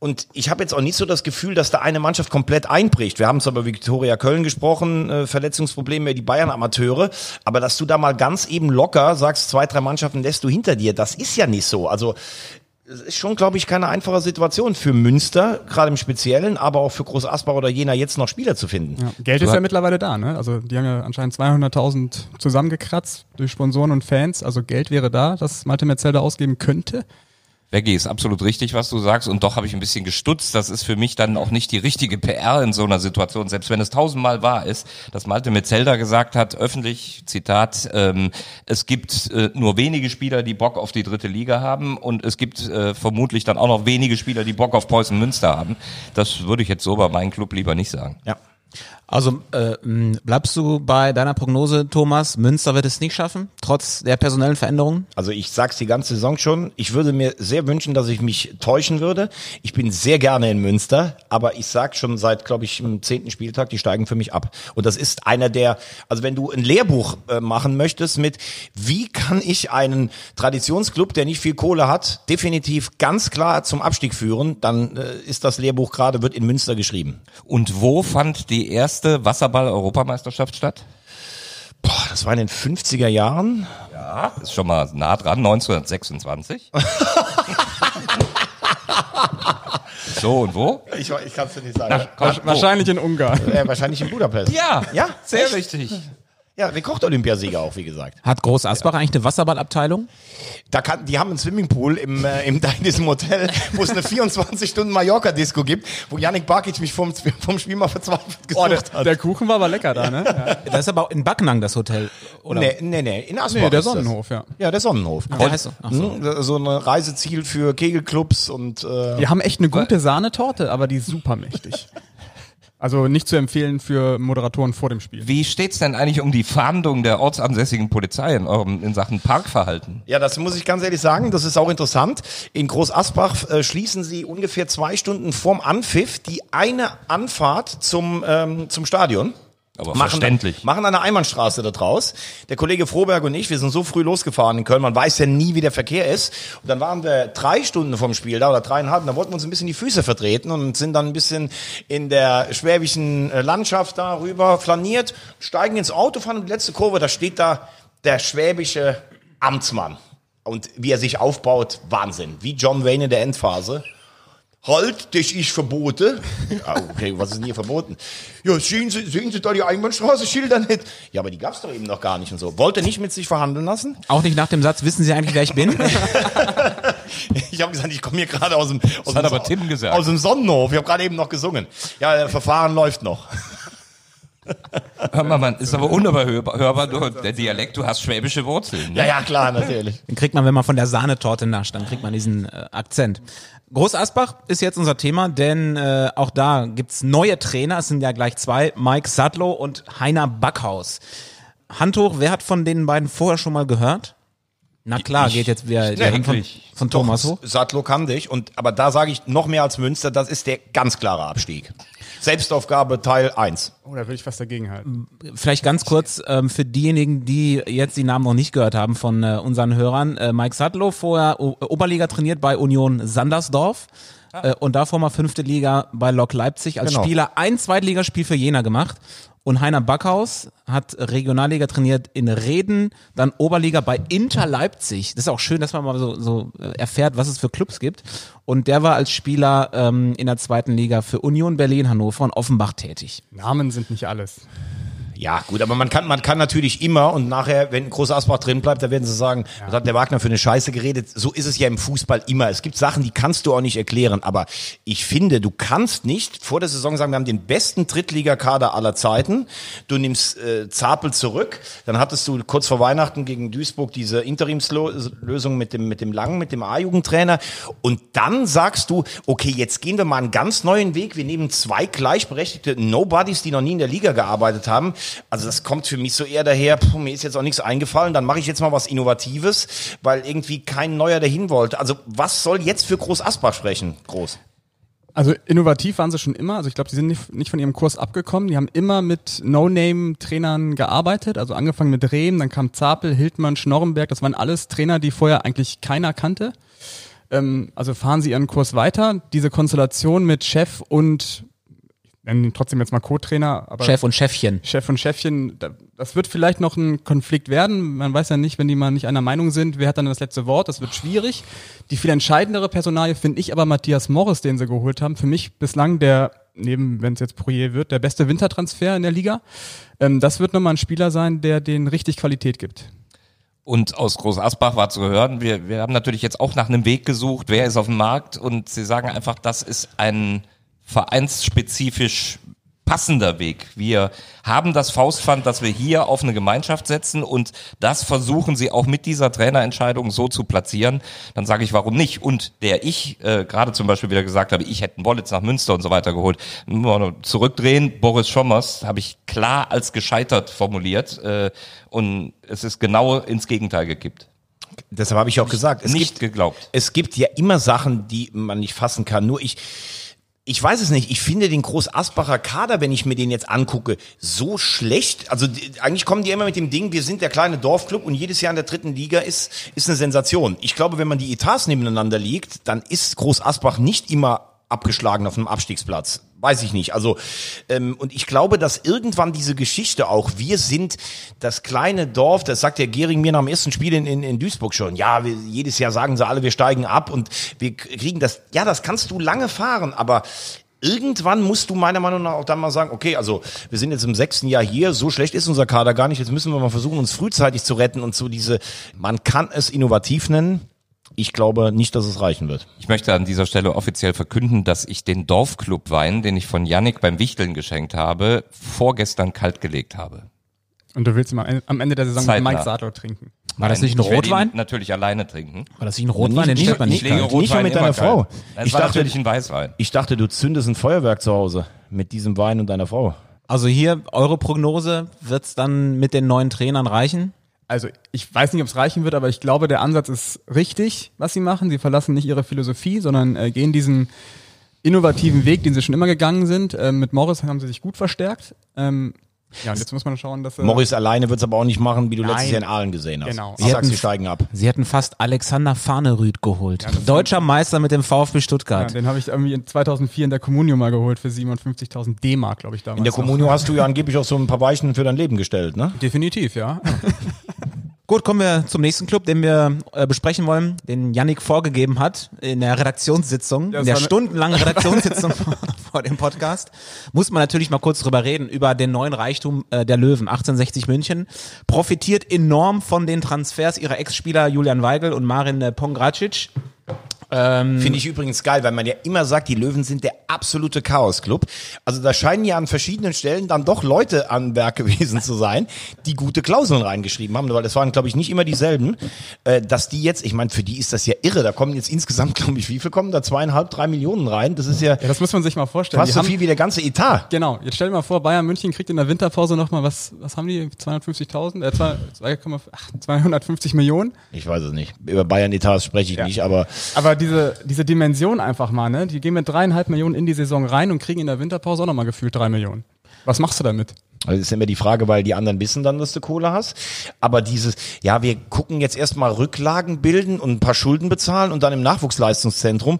Und ich habe jetzt auch nicht so das Gefühl, dass da eine Mannschaft komplett einbricht. Wir haben es aber Viktoria Köln gesprochen, äh, Verletzungsprobleme, die Bayern-Amateure. Aber dass du da mal ganz eben locker sagst, zwei, drei Mannschaften lässt du hinter dir, das ist ja nicht so. Also es ist schon, glaube ich, keine einfache Situation für Münster, gerade im Speziellen, aber auch für Groß Asbach oder Jena jetzt noch Spieler zu finden. Ja, Geld ist ja mittlerweile da, ne? Also die haben ja anscheinend 200.000 zusammengekratzt durch Sponsoren und Fans. Also Geld wäre da, das Malte Metzelder ausgeben könnte. Veggie ist absolut richtig, was du sagst. Und doch habe ich ein bisschen gestutzt. Das ist für mich dann auch nicht die richtige PR in so einer Situation. Selbst wenn es tausendmal wahr ist, dass Malte Metzelder gesagt hat, öffentlich, Zitat, ähm, es gibt äh, nur wenige Spieler, die Bock auf die dritte Liga haben. Und es gibt äh, vermutlich dann auch noch wenige Spieler, die Bock auf Preußen Münster haben. Das würde ich jetzt so bei meinem Club lieber nicht sagen. Ja. Also äh, bleibst du bei deiner Prognose, Thomas? Münster wird es nicht schaffen, trotz der personellen Veränderungen? Also ich sag's die ganze Saison schon. Ich würde mir sehr wünschen, dass ich mich täuschen würde. Ich bin sehr gerne in Münster, aber ich sag schon seit, glaube ich, im zehnten Spieltag, die steigen für mich ab. Und das ist einer der, also wenn du ein Lehrbuch äh, machen möchtest mit, wie kann ich einen Traditionsclub, der nicht viel Kohle hat, definitiv ganz klar zum Abstieg führen, dann äh, ist das Lehrbuch gerade, wird in Münster geschrieben. Und wo fand die erste Wasserball-Europameisterschaft statt? Boah, das war in den 50er Jahren. Ja, ist schon mal nah dran, 1926. so, und wo? Ich, ich kann es dir nicht sagen. komm, wo? Wahrscheinlich in Ungarn. Äh, wahrscheinlich in Budapest. Ja, Ja? sehr Echt? richtig. Ja, Rekord-Olympiasieger auch, wie gesagt. Hat Groß Asbach eigentlich eine Wasserballabteilung? Da kann, die haben einen Swimmingpool im, äh, im, in diesem Hotel, wo es eine 24-Stunden-Mallorca-Disco gibt, wo Yannick Barkic mich vom, vom Spiel mal verzweifelt Oh, gesucht der, hat. der Kuchen war aber lecker da, ne? Ja. Das ist aber auch in Backnang das Hotel, oder? Nee, nee, nee, in Asbach Nee, der. Sonnenhof, ja. Ja, der Sonnenhof. Der heißt so. Ach so. Hm, so ein Reiseziel für Kegelclubs und äh, Die haben echt eine gute Sahnetorte, aber die ist super mächtig. Also nicht zu empfehlen für Moderatoren vor dem Spiel. Wie steht's denn eigentlich um die Fahndung der ortsansässigen Polizei in, eurem, in Sachen Parkverhalten? Ja, das muss ich ganz ehrlich sagen, das ist auch interessant. In Groß Asbach äh, schließen sie ungefähr zwei Stunden vorm Anpfiff die eine Anfahrt zum, ähm, zum Stadion. Aber machen, verständlich. Machen eine Einbahnstraße da draus. Der Kollege Froberg und ich, wir sind so früh losgefahren in Köln, man weiß ja nie, wie der Verkehr ist. Und dann waren wir drei Stunden vom Spiel da oder dreieinhalb, und da wollten wir uns ein bisschen die Füße vertreten und sind dann ein bisschen in der schwäbischen äh, Landschaft da rüber flaniert, steigen ins Auto, fahren in die letzte Kurve, da steht da der schwäbische Amtsmann. Und wie er sich aufbaut, Wahnsinn. Wie John Wayne in der Endphase. Halt, das ist verboten. Ja, okay, was ist denn hier verboten? Ja, sehen Sie, sehen Sie da die Einbahnstraße, Schilder nicht? Ja, aber die gab's doch eben noch gar nicht und so. Wollte nicht mit sich verhandeln lassen? Auch nicht nach dem Satz, wissen Sie eigentlich, wer ich bin? Ich habe gesagt, ich komme hier gerade aus dem, aus, hat dem aber Tim gesagt. aus dem Sonnenhof. Ich habe gerade eben noch gesungen. Ja, der Verfahren läuft noch. Hör mal, man ist aber unüberhörbar, hörbar, du, der Dialekt, du hast schwäbische Wurzeln. Ne? Ja, ja, klar, natürlich. Den kriegt man, wenn man von der Sahnetorte nascht, dann kriegt man diesen äh, Akzent. Groß Asbach ist jetzt unser Thema, denn äh, auch da gibt's neue Trainer. Es sind ja gleich zwei, Mike Sadlow und Heiner Backhaus. Hand hoch, wer hat von den beiden vorher schon mal gehört? Na klar, geht jetzt wieder der Hand von, von Thomas hoch. Sattlo kann dich. Und, aber da sage ich noch mehr als Münster, das ist der ganz klare Abstieg. Selbstaufgabe Teil 1. Oh, da würde ich fast dagegen halten. Vielleicht ganz kurz ähm, für diejenigen, die jetzt die Namen noch nicht gehört haben von äh, unseren Hörern. Äh, Mike Sadlow, vorher O- Oberliga trainiert bei Union Sandersdorf. Äh, und davor mal fünfte Liga bei Lok Leipzig als Genau. Spieler ein Zweitligaspiel für Jena gemacht. Und Heiner Backhaus hat Regionalliga trainiert in Reden, dann Oberliga bei Inter Leipzig. Das ist auch schön, dass man mal so, so äh, erfährt, was es für Clubs gibt. Und der war als Spieler ähm, in der zweiten Liga für Union Berlin, Hannover und Offenbach tätig. Namen sind nicht alles. Ja, gut, aber man kann, man kann natürlich immer und nachher, wenn Groß Asbach drin bleibt, da werden sie sagen, was hat der Wagner für eine Scheiße geredet? So ist es ja im Fußball immer. Es gibt Sachen, die kannst du auch nicht erklären. Aber ich finde, du kannst nicht vor der Saison sagen, wir haben den besten Drittligakader aller Zeiten. Du nimmst äh, Zapel zurück. Dann hattest du kurz vor Weihnachten gegen Duisburg diese Interimslösung mit dem, mit dem Langen, mit dem A-Jugendtrainer. Und dann sagst du, okay, jetzt gehen wir mal einen ganz neuen Weg. Wir nehmen zwei gleichberechtigte Nobodies, die noch nie in der Liga gearbeitet haben. Also das kommt für mich so eher daher, puh, mir ist jetzt auch nichts eingefallen, dann mache ich jetzt mal was Innovatives, weil irgendwie kein Neuer dahin wollte. Also was soll jetzt für Groß Asbach sprechen, Groß? Also innovativ waren sie schon immer. Also ich glaube, sie sind nicht, von ihrem Kurs abgekommen. Die haben immer mit No-Name-Trainern gearbeitet. Also angefangen mit Rehm, dann kam Zapel, Hildmann, Schnorrenberg. Das waren alles Trainer, die vorher eigentlich keiner kannte. Ähm, also fahren sie ihren Kurs weiter. Diese Konstellation mit Chef und nennen ihn trotzdem jetzt mal Co-Trainer, aber Chef und Chefchen. Chef und Chefchen, da- das wird vielleicht noch ein Konflikt werden. Man weiß ja nicht, wenn die mal nicht einer Meinung sind, wer hat dann das letzte Wort. Das wird schwierig. Die viel entscheidendere Personalie finde ich aber Matthias Morris, den sie geholt haben. Für mich bislang der, neben, wenn es jetzt Proje wird, der beste Wintertransfer in der Liga. Ähm, das wird nochmal ein Spieler sein, der den richtig Qualität gibt. Und aus Groß Asbach war zu hören, wir, wir haben natürlich jetzt auch nach einem Weg gesucht, wer ist auf dem Markt und sie sagen einfach, das ist ein vereinsspezifisch passender Weg. Wir haben das Faustpfand, dass wir hier auf eine Gemeinschaft setzen und das versuchen sie auch mit dieser Trainerentscheidung so zu platzieren. Dann sage ich, warum nicht? Und der ich äh, gerade zum Beispiel wieder gesagt habe, ich hätte einen Wollitz nach Münster und so weiter geholt. Zurückdrehen, Boris Schommers habe ich klar als gescheitert formuliert äh, und es ist genau ins Gegenteil gekippt. Deshalb habe ich auch gesagt, es nicht gibt, geglaubt. es gibt ja immer Sachen, die man nicht fassen kann. Nur ich, ich weiß es nicht. Ich finde den Groß-Asbacher Kader, wenn ich mir den jetzt angucke, so schlecht. Also die, eigentlich kommen die immer mit dem Ding, wir sind der kleine Dorfclub und jedes Jahr in der dritten Liga ist, ist eine Sensation. Ich glaube, wenn man die Etats nebeneinander liegt, dann ist Groß-Asbach nicht immer abgeschlagen auf einem Abstiegsplatz. Weiß ich nicht. Also ähm, und ich glaube, dass irgendwann diese Geschichte auch, wir sind das kleine Dorf, das sagt der Gering mir nach dem ersten Spiel in, in, in Duisburg schon. Ja, wir, jedes Jahr sagen sie alle, wir steigen ab und wir kriegen das. Ja, das kannst du lange fahren, aber irgendwann musst du meiner Meinung nach auch dann mal sagen, okay, also wir sind jetzt im sechsten Jahr hier, so schlecht ist unser Kader gar nicht, jetzt müssen wir mal versuchen, uns frühzeitig zu retten und so diese, man kann es innovativ nennen. Ich glaube nicht, dass es reichen wird. Ich möchte an dieser Stelle offiziell verkünden, dass ich den Dorfclub-Wein, den ich von Yannick beim Wichteln geschenkt habe, vorgestern kaltgelegt habe. Und du willst ihn mal am Ende der Saison Zeitnah. mit Mike Sadler trinken. War das nicht ein Rotwein? Natürlich alleine trinken. War das nicht ein Rotwein? Den Nicht- nicht- nicht nicht- kalt. nicht mal mit deiner Frau. kalt. Das Ich war dachte- natürlich ein Weißwein. Ich dachte, du zündest ein Feuerwerk zu Hause mit diesem Wein und deiner Frau. Also hier, eure Prognose, wird's dann mit den neuen Trainern reichen? Also ich weiß nicht, ob es reichen wird, aber ich glaube, der Ansatz ist richtig, was sie machen. Sie verlassen nicht ihre Philosophie, sondern äh, gehen diesen innovativen Weg, den sie schon immer gegangen sind. Ähm, mit Morris haben sie sich gut verstärkt. Ähm, ja, und jetzt muss man schauen, dass sie Morris alleine wird's aber auch nicht machen, wie du letztes Nein. Jahr in Aalen gesehen hast. Genau. Ich Sie sag's, hatten- sie steigen ab. Sie hätten fast Alexander Fahnerüth geholt. Deutscher Meister mit dem VfB ja, Stuttgart. den habe ich irgendwie in 2004 in der Communio mal geholt für 57.000 D-Mark, glaube ich damals. In der. Kommunio hast du ja angeblich auch so ein paar Weichen für dein Leben gestellt, ne? Definitiv, ja. Gut, kommen wir zum nächsten Club, den wir äh, besprechen wollen, den Yannick vorgegeben hat in der Redaktionssitzung, Ja, in der stundenlangen Redaktionssitzung vor, vor dem Podcast. Muss man natürlich mal kurz drüber reden, über den neuen Reichtum äh, der Löwen. 1860 München profitiert enorm von den Transfers ihrer Ex-Spieler Julian Weigel und Marin äh, Pongracic. Finde ich übrigens geil, weil man ja immer sagt, die Löwen sind der absolute Chaos-Club. Also da scheinen ja an verschiedenen Stellen dann doch Leute an Werk gewesen zu sein, die gute Klauseln reingeschrieben haben, weil das waren, glaube ich, nicht immer dieselben. Äh, dass die jetzt, ich meine, für die ist das ja irre. Da kommen jetzt insgesamt, glaube ich, wie viel kommen da? Zweieinhalb, drei Millionen rein. Das ist ja Ja, das muss man sich mal vorstellen. fast Die so haben- viel wie der ganze Etat. Genau, jetzt stell dir mal vor, Bayern München kriegt in der Winterpause nochmal, was, was haben die? 250.000? Äh, zwei- 2,5 ach, 250 Millionen? Ich weiß es nicht. Über Bayern-Etats spreche ich Ja. nicht, aber Aber diese, diese Dimension einfach mal, ne? Die gehen mit dreieinhalb Millionen in die Saison rein und kriegen in der Winterpause auch nochmal gefühlt drei Millionen. Was machst du damit? Also das ist immer die Frage, weil die anderen wissen dann, dass du Kohle hast. Aber dieses, ja, wir gucken jetzt erstmal Rücklagen bilden und ein paar Schulden bezahlen und dann im Nachwuchsleistungszentrum.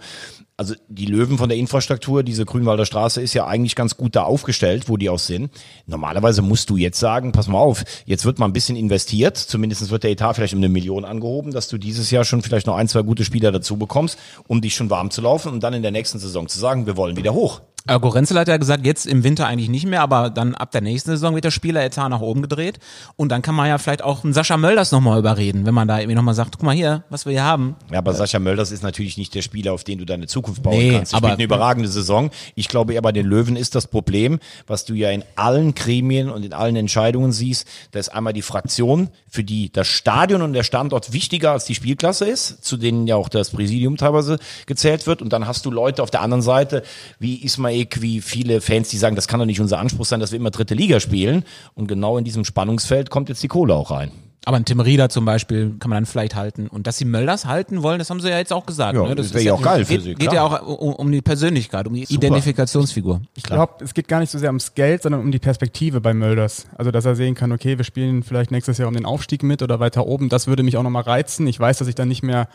Also die Löwen von der Infrastruktur, diese Grünwalder Straße ist ja eigentlich ganz gut da aufgestellt, wo die auch sind. Normalerweise musst du jetzt sagen, pass mal auf, jetzt wird mal ein bisschen investiert, zumindest wird der Etat vielleicht um eine Million angehoben, dass du dieses Jahr schon vielleicht noch ein, zwei gute Spieler dazu bekommst, um dich schon warm zu laufen und dann in der nächsten Saison zu sagen, wir wollen wieder hoch. Äh, Gorenzel hat ja gesagt, jetzt im Winter eigentlich nicht mehr, aber dann ab der nächsten Saison wird der Spieleretat nach oben gedreht und dann kann man ja vielleicht auch einen Sascha Mölders nochmal überreden, wenn man da irgendwie nochmal sagt, guck mal hier, was wir hier haben. Ja, aber Sascha Mölders ist natürlich nicht der Spieler, auf den du deine Zukunft bauen Nee, kannst. Er spielt eine überragende Saison. Ich glaube eher bei den Löwen ist das Problem, was du ja in allen Gremien und in allen Entscheidungen siehst, da ist einmal die Fraktion, für die das Stadion und der Standort wichtiger als die Spielklasse ist, zu denen ja auch das Präsidium teilweise gezählt wird. Und dann hast du Leute auf der anderen Seite, wie Ismail, wie viele Fans, die sagen, das kann doch nicht unser Anspruch sein, dass wir immer dritte Liga spielen. Und genau in diesem Spannungsfeld kommt jetzt die Kohle auch rein. Aber ein Tim Rieder zum Beispiel kann man dann vielleicht halten. Und dass sie Mölders halten wollen, das haben sie ja jetzt auch gesagt. Ja, ne? das ist wär ja auch geil für geht, sie, Geht klar. ja auch um, um die Persönlichkeit, um die Identifikationsfigur. Ich glaube, es geht gar nicht so sehr ums Geld, sondern um die Perspektive bei Mölders. Also, dass er sehen kann, okay, wir spielen vielleicht nächstes Jahr um den Aufstieg mit oder weiter oben. Das würde mich auch nochmal reizen. Ich weiß, dass ich dann nicht mehr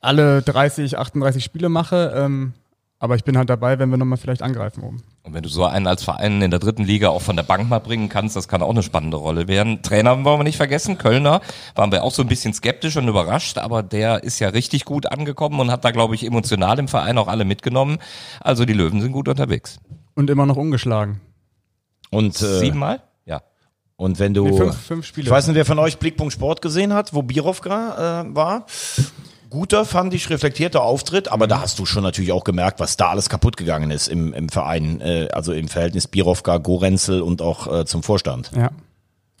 alle 30, 38 Spiele mache. Ähm, aber ich bin halt dabei, wenn wir nochmal vielleicht angreifen oben. Und wenn du so einen als Verein in der dritten Liga auch von der Bank mal bringen kannst, das kann auch eine spannende Rolle werden. Trainer wollen wir nicht vergessen, Kölner, waren wir auch so ein bisschen skeptisch und überrascht, aber der ist ja richtig gut angekommen und hat da, glaube ich, emotional im Verein auch alle mitgenommen. Also die Löwen sind gut unterwegs. Und immer noch ungeschlagen. Und, äh, Siebenmal? Ja. und wenn du, Nee, fünf- fünf Spiele. ich weiß nicht, wer von euch Blickpunkt Sport gesehen hat, wo Birovka äh, war. Guter, fand ich, reflektierter Auftritt, aber da hast du schon natürlich auch gemerkt, was da alles kaputt gegangen ist im, im Verein, äh, also im Verhältnis Birovka, Gorenzel und auch äh, zum Vorstand. Ja,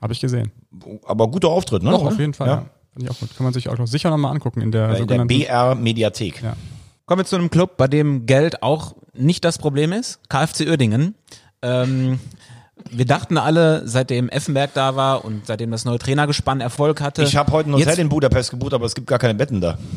habe ich gesehen. Aber guter Auftritt, ne? Doch, auf jeden Fall. Ja. Fand ich auch gut. Kann man sich auch noch sicher nochmal angucken in der In der sogenannten BR-Mediathek. Ja. Kommen wir zu einem Club, bei dem Geld auch nicht das Problem ist. KfC Uerdingen. Ähm, wir dachten alle, seitdem Effenberg da war und seitdem das neue Trainergespann Erfolg hatte. Ich habe heute ein Hotel in Budapest gebucht, aber es gibt gar keine Betten da.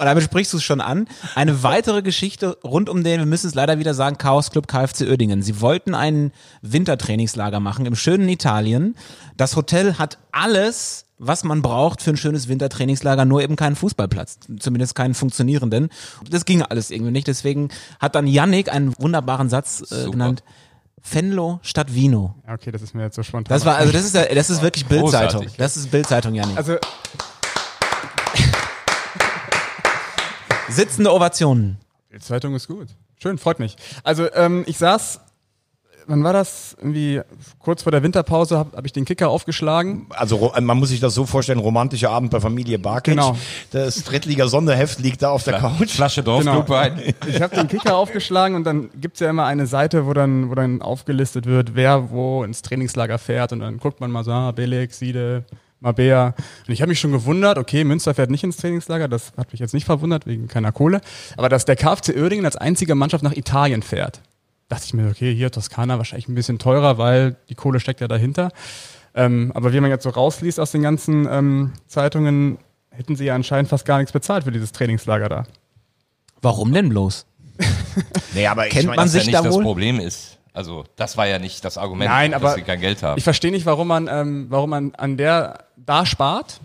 Und damit sprichst du es schon an. Eine weitere Geschichte rund um den, wir müssen es leider wieder sagen, Chaos Club KFC Uerdingen. Sie wollten ein Wintertrainingslager machen im schönen Italien. Das Hotel hat alles, was man braucht für ein schönes Wintertrainingslager, nur eben keinen Fußballplatz. Zumindest keinen funktionierenden. Das ging alles irgendwie nicht. Deswegen hat dann Yannick einen wunderbaren Satz äh, Super. genannt. Venlo statt Vino. okay, das ist mir jetzt so spontan. Das war, also das ist, das ist wirklich Bildzeitung. Das ist Bildzeitung, Yannick. also Sitzende Ovationen. Die Zeitung ist gut. Schön, freut mich. Also ähm, ich saß, wann war das? Irgendwie kurz vor der Winterpause habe hab ich den Kicker aufgeschlagen. Also man muss sich das so vorstellen, romantischer Abend bei Familie Barkic. Genau. Das Drittliga-Sonderheft liegt da auf der Couch. Flasche Genau. Dorfblutwein. Ich habe den Kicker aufgeschlagen und dann gibt's ja immer eine Seite, wo dann, wo dann aufgelistet wird, wer wo ins Trainingslager fährt und dann guckt man mal so, ah, Belek, Siede, Mabea. Und ich habe mich schon gewundert, okay, Münster fährt nicht ins Trainingslager, das hat mich jetzt nicht verwundert, wegen keiner Kohle. Aber dass der KfC Uerdingen als einzige Mannschaft nach Italien fährt, dachte ich mir, okay, hier Toskana wahrscheinlich ein bisschen teurer, weil die Kohle steckt ja dahinter. Ähm, aber wie man jetzt so rausliest aus den ganzen ähm, Zeitungen, hätten sie ja anscheinend fast gar nichts bezahlt für dieses Trainingslager da. Warum denn bloß? Nee, aber ich Kennt meine, man ja sich nicht da das? Problem ist. Also das war ja nicht das Argument, Nein, dass aber sie kein Geld haben. Ich verstehe nicht, warum man, ähm, warum man an der da spart.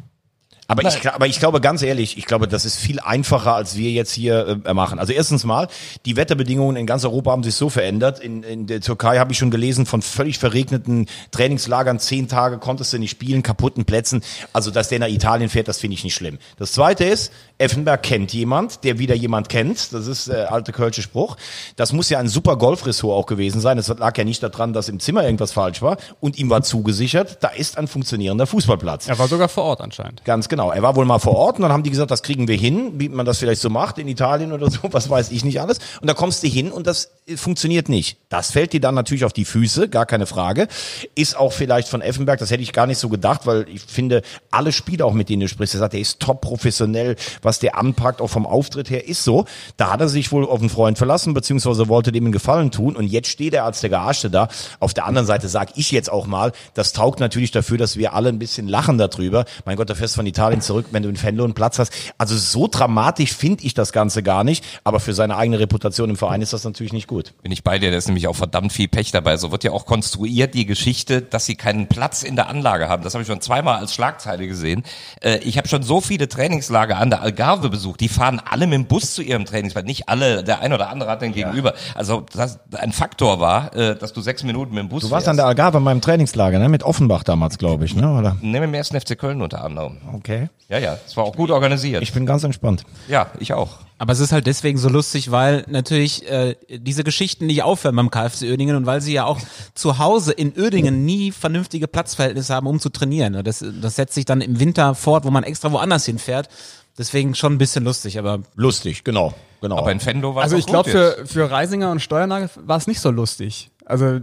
Aber ich, aber ich glaube ganz ehrlich, ich glaube, das ist viel einfacher, als wir jetzt hier äh, machen. Also erstens mal, die Wetterbedingungen in ganz Europa haben sich so verändert. In, in der Türkei habe ich schon gelesen von völlig verregneten Trainingslagern. Zehn Tage konntest du nicht spielen, kaputten Plätzen. Also, dass der nach Italien fährt, das finde ich nicht schlimm. Das Zweite ist, Effenberg kennt jemand, der wieder jemand kennt. Das ist der alte Kölsche Spruch. Das muss ja ein super Golfressort auch gewesen sein. Es lag ja nicht daran, dass im Zimmer irgendwas falsch war. Und ihm war zugesichert, da ist ein funktionierender Fußballplatz. Er war sogar vor Ort anscheinend. Ganz genau. Er war wohl mal vor Ort und dann haben die gesagt, das kriegen wir hin, wie man das vielleicht so macht in Italien oder so, was weiß ich nicht alles. Und da kommst du hin und das äh, funktioniert nicht. Das fällt dir dann natürlich auf die Füße, gar keine Frage. Ist auch vielleicht von Effenberg, das hätte ich gar nicht so gedacht, weil ich finde, alle Spieler auch mit denen du sprichst, der sagt, der ist top professionell, was der anpackt, auch vom Auftritt her, ist so. Da hat er sich wohl auf einen Freund verlassen, beziehungsweise wollte dem einen Gefallen tun und jetzt steht er als der Gearschte da. Auf der anderen Seite sage ich jetzt auch mal, das taugt natürlich dafür, dass wir alle ein bisschen lachen darüber. Mein Gott, der fährst von Italien zurück, wenn du in Venlo einen Platz hast. Also so dramatisch finde ich das Ganze gar nicht, aber für seine eigene Reputation im Verein ist das natürlich nicht gut. Bin ich bei dir, da ist nämlich auch verdammt viel Pech dabei. So wird ja auch konstruiert die Geschichte, dass sie keinen Platz in der Anlage haben. Das habe ich schon zweimal als Schlagzeile gesehen. Äh, ich habe schon so viele Trainingslager an der Algarve besucht. Die fahren alle mit dem Bus zu ihrem Trainingsplatz. Nicht alle, der ein oder andere hat den gegenüber. Also das ein Faktor war, äh, dass du sechs Minuten mit dem Bus Du warst an der Algarve in meinem Trainingslager, ne? Mit Offenbach damals, glaube ich, ne? Oder? Nehmen wir ersten FC Köln unter anderem. Okay. Ja, ja, es war auch gut organisiert. Ich bin ganz entspannt. ja, ich auch. Aber es ist halt deswegen so lustig, weil natürlich äh, diese Geschichten nicht aufhören beim KfC Uerdingen und weil sie ja auch zu Hause in Uerdingen nie vernünftige Platzverhältnisse haben, um zu trainieren. Das, das setzt sich dann im Winter fort, wo man extra woanders hinfährt. Deswegen schon ein bisschen lustig, aber Lustig, genau. genau. Aber in Venlo war Also es ich auch glaube, für, für Reisinger und Steuernagel war es nicht so lustig. Also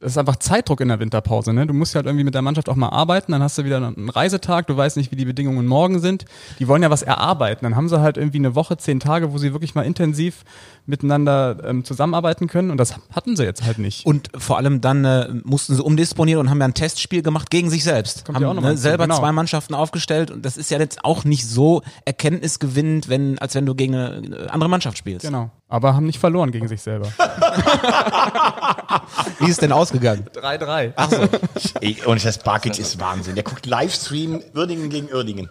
es ist einfach Zeitdruck in der Winterpause. Ne? Du musst ja halt irgendwie mit der Mannschaft auch mal arbeiten, dann hast du wieder einen Reisetag, du weißt nicht, wie die Bedingungen morgen sind. Die wollen ja was erarbeiten. Dann haben sie halt irgendwie eine Woche, zehn Tage, wo sie wirklich mal intensiv miteinander ähm, zusammenarbeiten können und das hatten sie jetzt halt nicht. Und vor allem dann äh, mussten sie umdisponieren und haben ja ein Testspiel gemacht gegen sich selbst. Kommt haben ja auch noch ne, selber genau. zwei Mannschaften aufgestellt und das ist ja jetzt auch nicht so erkenntnisgewinnend, wenn, als wenn du gegen eine andere Mannschaft spielst. Genau. Aber haben nicht verloren gegen sich selber. Wie ist es denn ausgegangen? 3-3. Ich, und das Barkic ist Wahnsinn. Der guckt Livestream Uerdingen gegen Uerdingen.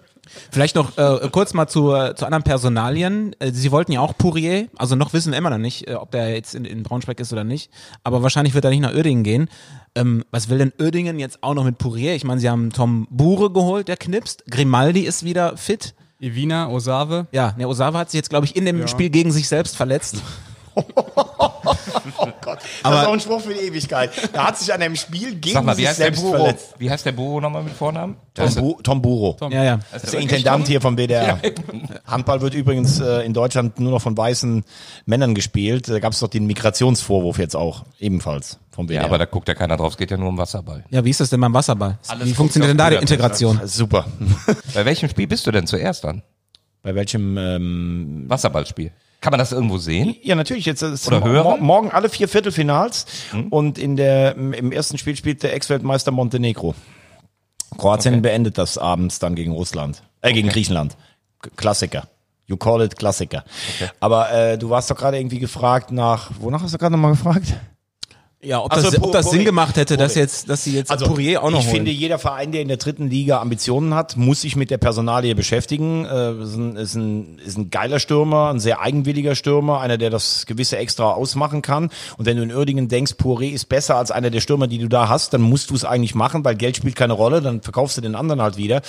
Vielleicht noch äh, kurz mal zu, äh, zu anderen Personalien. Äh, Sie wollten ja auch Pourier, also noch wissen wir immer noch nicht, äh, ob der jetzt in, in Braunschweig ist oder nicht. Aber wahrscheinlich wird er nicht nach Uerdingen gehen. Ähm, was will denn Uerdingen jetzt auch noch mit Pourier? Ich meine, sie haben Tom Bure geholt, der knipst. Grimaldi ist wieder fit. Evina, Osave. Ja, der Osawa hat sich jetzt, glaube ich, in dem Spiel gegen sich selbst verletzt. Oh Gott, das Aber- ist auch ein Spruch für die Ewigkeit. Da hat sich an einem Spiel gegen Sag mal, wie sich heißt der selbst Buro? verletzt. Wie heißt der Buro nochmal mit Vornamen? Tom, Bu Tom Buro. Ja, ja. Das ist der Intendant hier vom WDR. Handball wird übrigens äh, in Deutschland nur noch von weißen Männern gespielt. Da gab es doch den Migrationsvorwurf jetzt auch, ebenfalls vom WDR. Ja, aber da guckt ja keiner drauf. Es geht ja nur um Wasserball. Ja, wie ist das denn beim Wasserball? Alles wie funktioniert denn da die Integration? Super. Bei welchem Spiel bist du denn zuerst dann? Bei welchem ähm, Wasserballspiel. Kann man das irgendwo sehen? Ja, natürlich. Jetzt ist Oder hören? mo- morgen alle vier Viertelfinals und in der im ersten Spiel spielt der Ex-Weltmeister Montenegro. Kroatien Okay. beendet das abends dann gegen Russland, äh gegen Griechenland. K- Klassiker. You call it Klassiker. Aber äh, du warst doch gerade irgendwie gefragt nach, wonach hast du gerade nochmal gefragt? Ja, ob Ach so, das, ob das Sinn gemacht hätte, dass jetzt, dass sie jetzt Also Pourier auch noch ich holen. finde, jeder Verein, der in der dritten Liga Ambitionen hat, muss sich mit der Personalie beschäftigen. Äh, ist, ein, ist, ein, ist ein geiler Stürmer, ein sehr eigenwilliger Stürmer, einer, der das gewisse Extra ausmachen kann. Und wenn du in Uerdingen denkst, Poiré ist besser als einer der Stürmer, die du da hast, dann musst du es eigentlich machen, weil Geld spielt keine Rolle, dann verkaufst du den anderen halt wieder.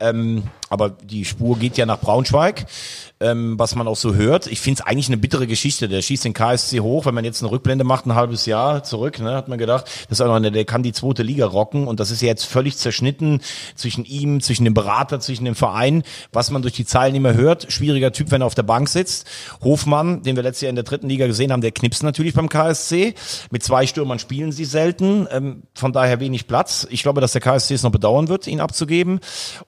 Ähm, aber die Spur geht ja nach Braunschweig, ähm, was man auch so hört. Ich finde es eigentlich eine bittere Geschichte. Der schießt den KSC hoch, wenn man jetzt eine Rückblende macht, ein halbes Jahr zurück, ne, hat man gedacht, das ist auch noch einer, der kann die zweite Liga rocken und das ist jetzt völlig zerschnitten zwischen ihm, zwischen dem Berater, zwischen dem Verein, was man durch die Zeilen immer hört. Schwieriger Typ, wenn er auf der Bank sitzt. Hofmann, den wir letztes Jahr in der dritten Liga gesehen haben, der knipst natürlich beim KSC. Mit zwei Stürmern spielen sie selten, ähm, von daher wenig Platz. Ich glaube, dass der KSC es noch bedauern wird, ihn abzugeben.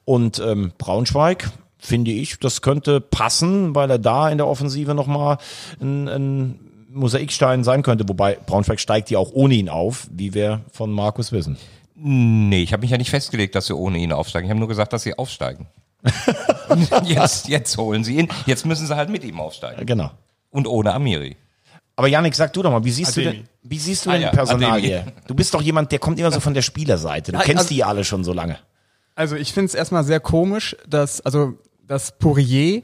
Und ähm, Braunschweig, finde ich, das könnte passen, weil er da in der Offensive nochmal ein, ein Mosaikstein sein könnte. Wobei Braunschweig steigt ja auch ohne ihn auf, wie wir von Markus wissen. Nee, ich habe mich ja nicht festgelegt, dass sie ohne ihn aufsteigen. Ich habe nur gesagt, dass sie aufsteigen. Und jetzt, jetzt holen sie ihn. Jetzt müssen sie halt mit ihm aufsteigen. Genau. Und ohne Amiri. Aber Janik, sag du doch mal, wie siehst du Ademi. denn, wie siehst du Ah denn ja, Personalie? Ademi. Du bist doch jemand, der kommt immer so von der Spielerseite. Du kennst also- die ja alle schon so lange. Also ich finde es erstmal sehr komisch, dass, also, dass Poirier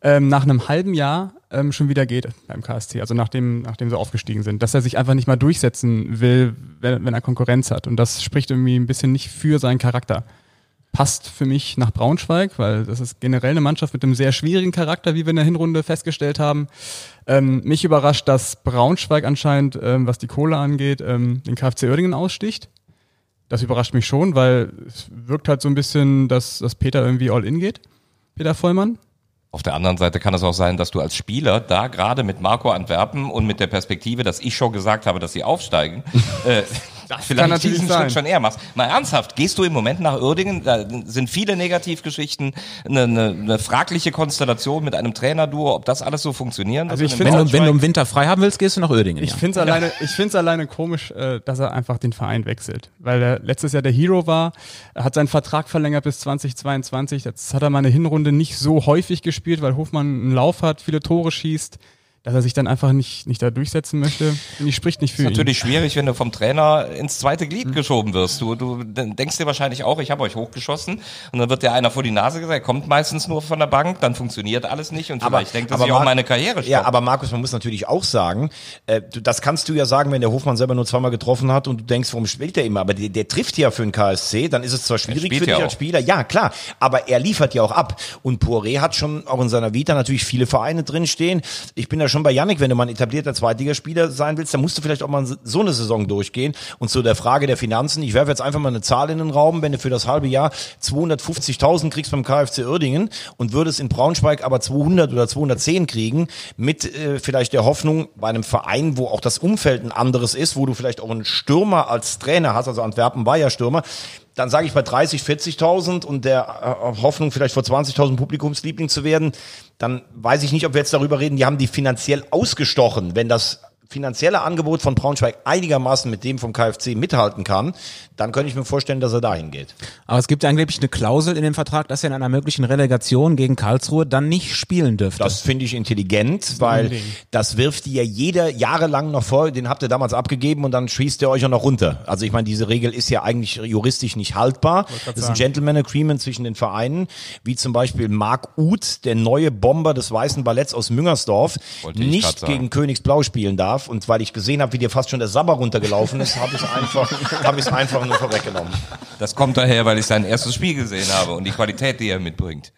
ähm, nach einem halben Jahr ähm, schon wieder geht beim KSC, also nachdem, nachdem sie aufgestiegen sind, dass er sich einfach nicht mal durchsetzen will, wenn, wenn er Konkurrenz hat. Und das spricht irgendwie ein bisschen nicht für seinen Charakter. Passt für mich nach Braunschweig, weil das ist generell eine Mannschaft mit einem sehr schwierigen Charakter, wie wir in der Hinrunde festgestellt haben. Ähm, mich überrascht, dass Braunschweig anscheinend, ähm, was die Kohle angeht, ähm, den KfC Oerdingen aussticht. Das überrascht mich schon, weil es wirkt halt so ein bisschen, dass, dass Peter irgendwie all in geht. Peter Vollmann. Auf der anderen Seite kann es auch sein, dass du als Spieler da gerade mit Marco Antwerpen und mit der Perspektive, dass ich schon gesagt habe, dass sie aufsteigen, äh, vielleicht natürlich diesen sein. Schritt schon eher machst. Mal ernsthaft, gehst du im Moment nach Uerdingen, da sind viele Negativgeschichten, eine, eine, eine fragliche Konstellation mit einem Trainerduo, ob das alles so funktionieren Also wird ich wenn, finde- du, wenn du im Winter frei haben willst, gehst du nach Uerdingen. Ich ja. finde es alleine, ich find's alleine komisch, äh, dass er einfach den Verein wechselt. Weil er letztes Jahr der Hero war, er hat seinen Vertrag verlängert bis 2022. Jetzt hat er mal eine Hinrunde nicht so häufig gespielt, weil Hofmann einen Lauf hat, viele Tore schießt. Dass er sich dann einfach nicht, nicht da durchsetzen möchte, finde ich, spricht nicht für ist ihn. natürlich schwierig, wenn du vom Trainer ins zweite Glied geschoben wirst. Du, du denkst dir wahrscheinlich auch, ich habe euch hochgeschossen und dann wird dir einer vor die Nase gesagt, er kommt meistens nur von der Bank, dann funktioniert alles nicht und vielleicht denkt er sich auch meine Karriere Ja, stoppt. aber Markus, man muss natürlich auch sagen, äh, du, das kannst du ja sagen, wenn der Hofmann selber nur zweimal getroffen hat und du denkst, warum spielt er immer? Aber der, der trifft ja für den KSC, dann ist es zwar schwierig für dich ja als. Spieler, ja klar, aber er liefert ja auch ab. Und Poiré hat schon auch in seiner Vita natürlich viele Vereine drinstehen. Ich bin da schon schon bei Yannick, wenn du mal ein etablierter Zweitligaspieler sein willst, dann musst du vielleicht auch mal so eine Saison durchgehen. Und zu der Frage der Finanzen, ich werfe jetzt einfach mal eine Zahl in den Raum, wenn du für das halbe Jahr 250.000 kriegst beim KfC Uerdingen und würdest in Braunschweig aber 200 oder 210 kriegen, mit äh, vielleicht der Hoffnung bei einem Verein, wo auch das Umfeld ein anderes ist, wo du vielleicht auch einen Stürmer als Trainer hast, also Antwerpen war ja Stürmer, dann sage ich bei 30, 40.000 und der äh, Hoffnung vielleicht vor 20.000 Publikumsliebling zu werden, dann weiß ich nicht, ob wir jetzt darüber reden, die haben die finanziell ausgestochen, wenn das finanzielle Angebot von Braunschweig einigermaßen mit dem vom KfC mithalten kann, dann könnte ich mir vorstellen, dass er dahin geht. Aber es gibt ja angeblich eine Klausel in dem Vertrag, dass er in einer möglichen Relegation gegen Karlsruhe dann nicht spielen dürfte. Das finde ich intelligent, weil das wirft dir jeder jahrelang noch vor, den habt ihr damals abgegeben und dann schießt ihr euch auch noch runter. Also ich meine, diese Regel ist ja eigentlich juristisch nicht haltbar. Das ist ein Gentleman Agreement zwischen den Vereinen, wie zum Beispiel Marc Uth, der neue Bomber des Weißen Balletts aus Müngersdorf, nicht gegen Königsblau spielen darf. Und weil ich gesehen habe, wie dir fast schon der Sabber runtergelaufen ist, habe ich es einfach, es einfach nur vorweggenommen. Das kommt daher, weil ich sein erstes Spiel gesehen habe und die Qualität, die er mitbringt.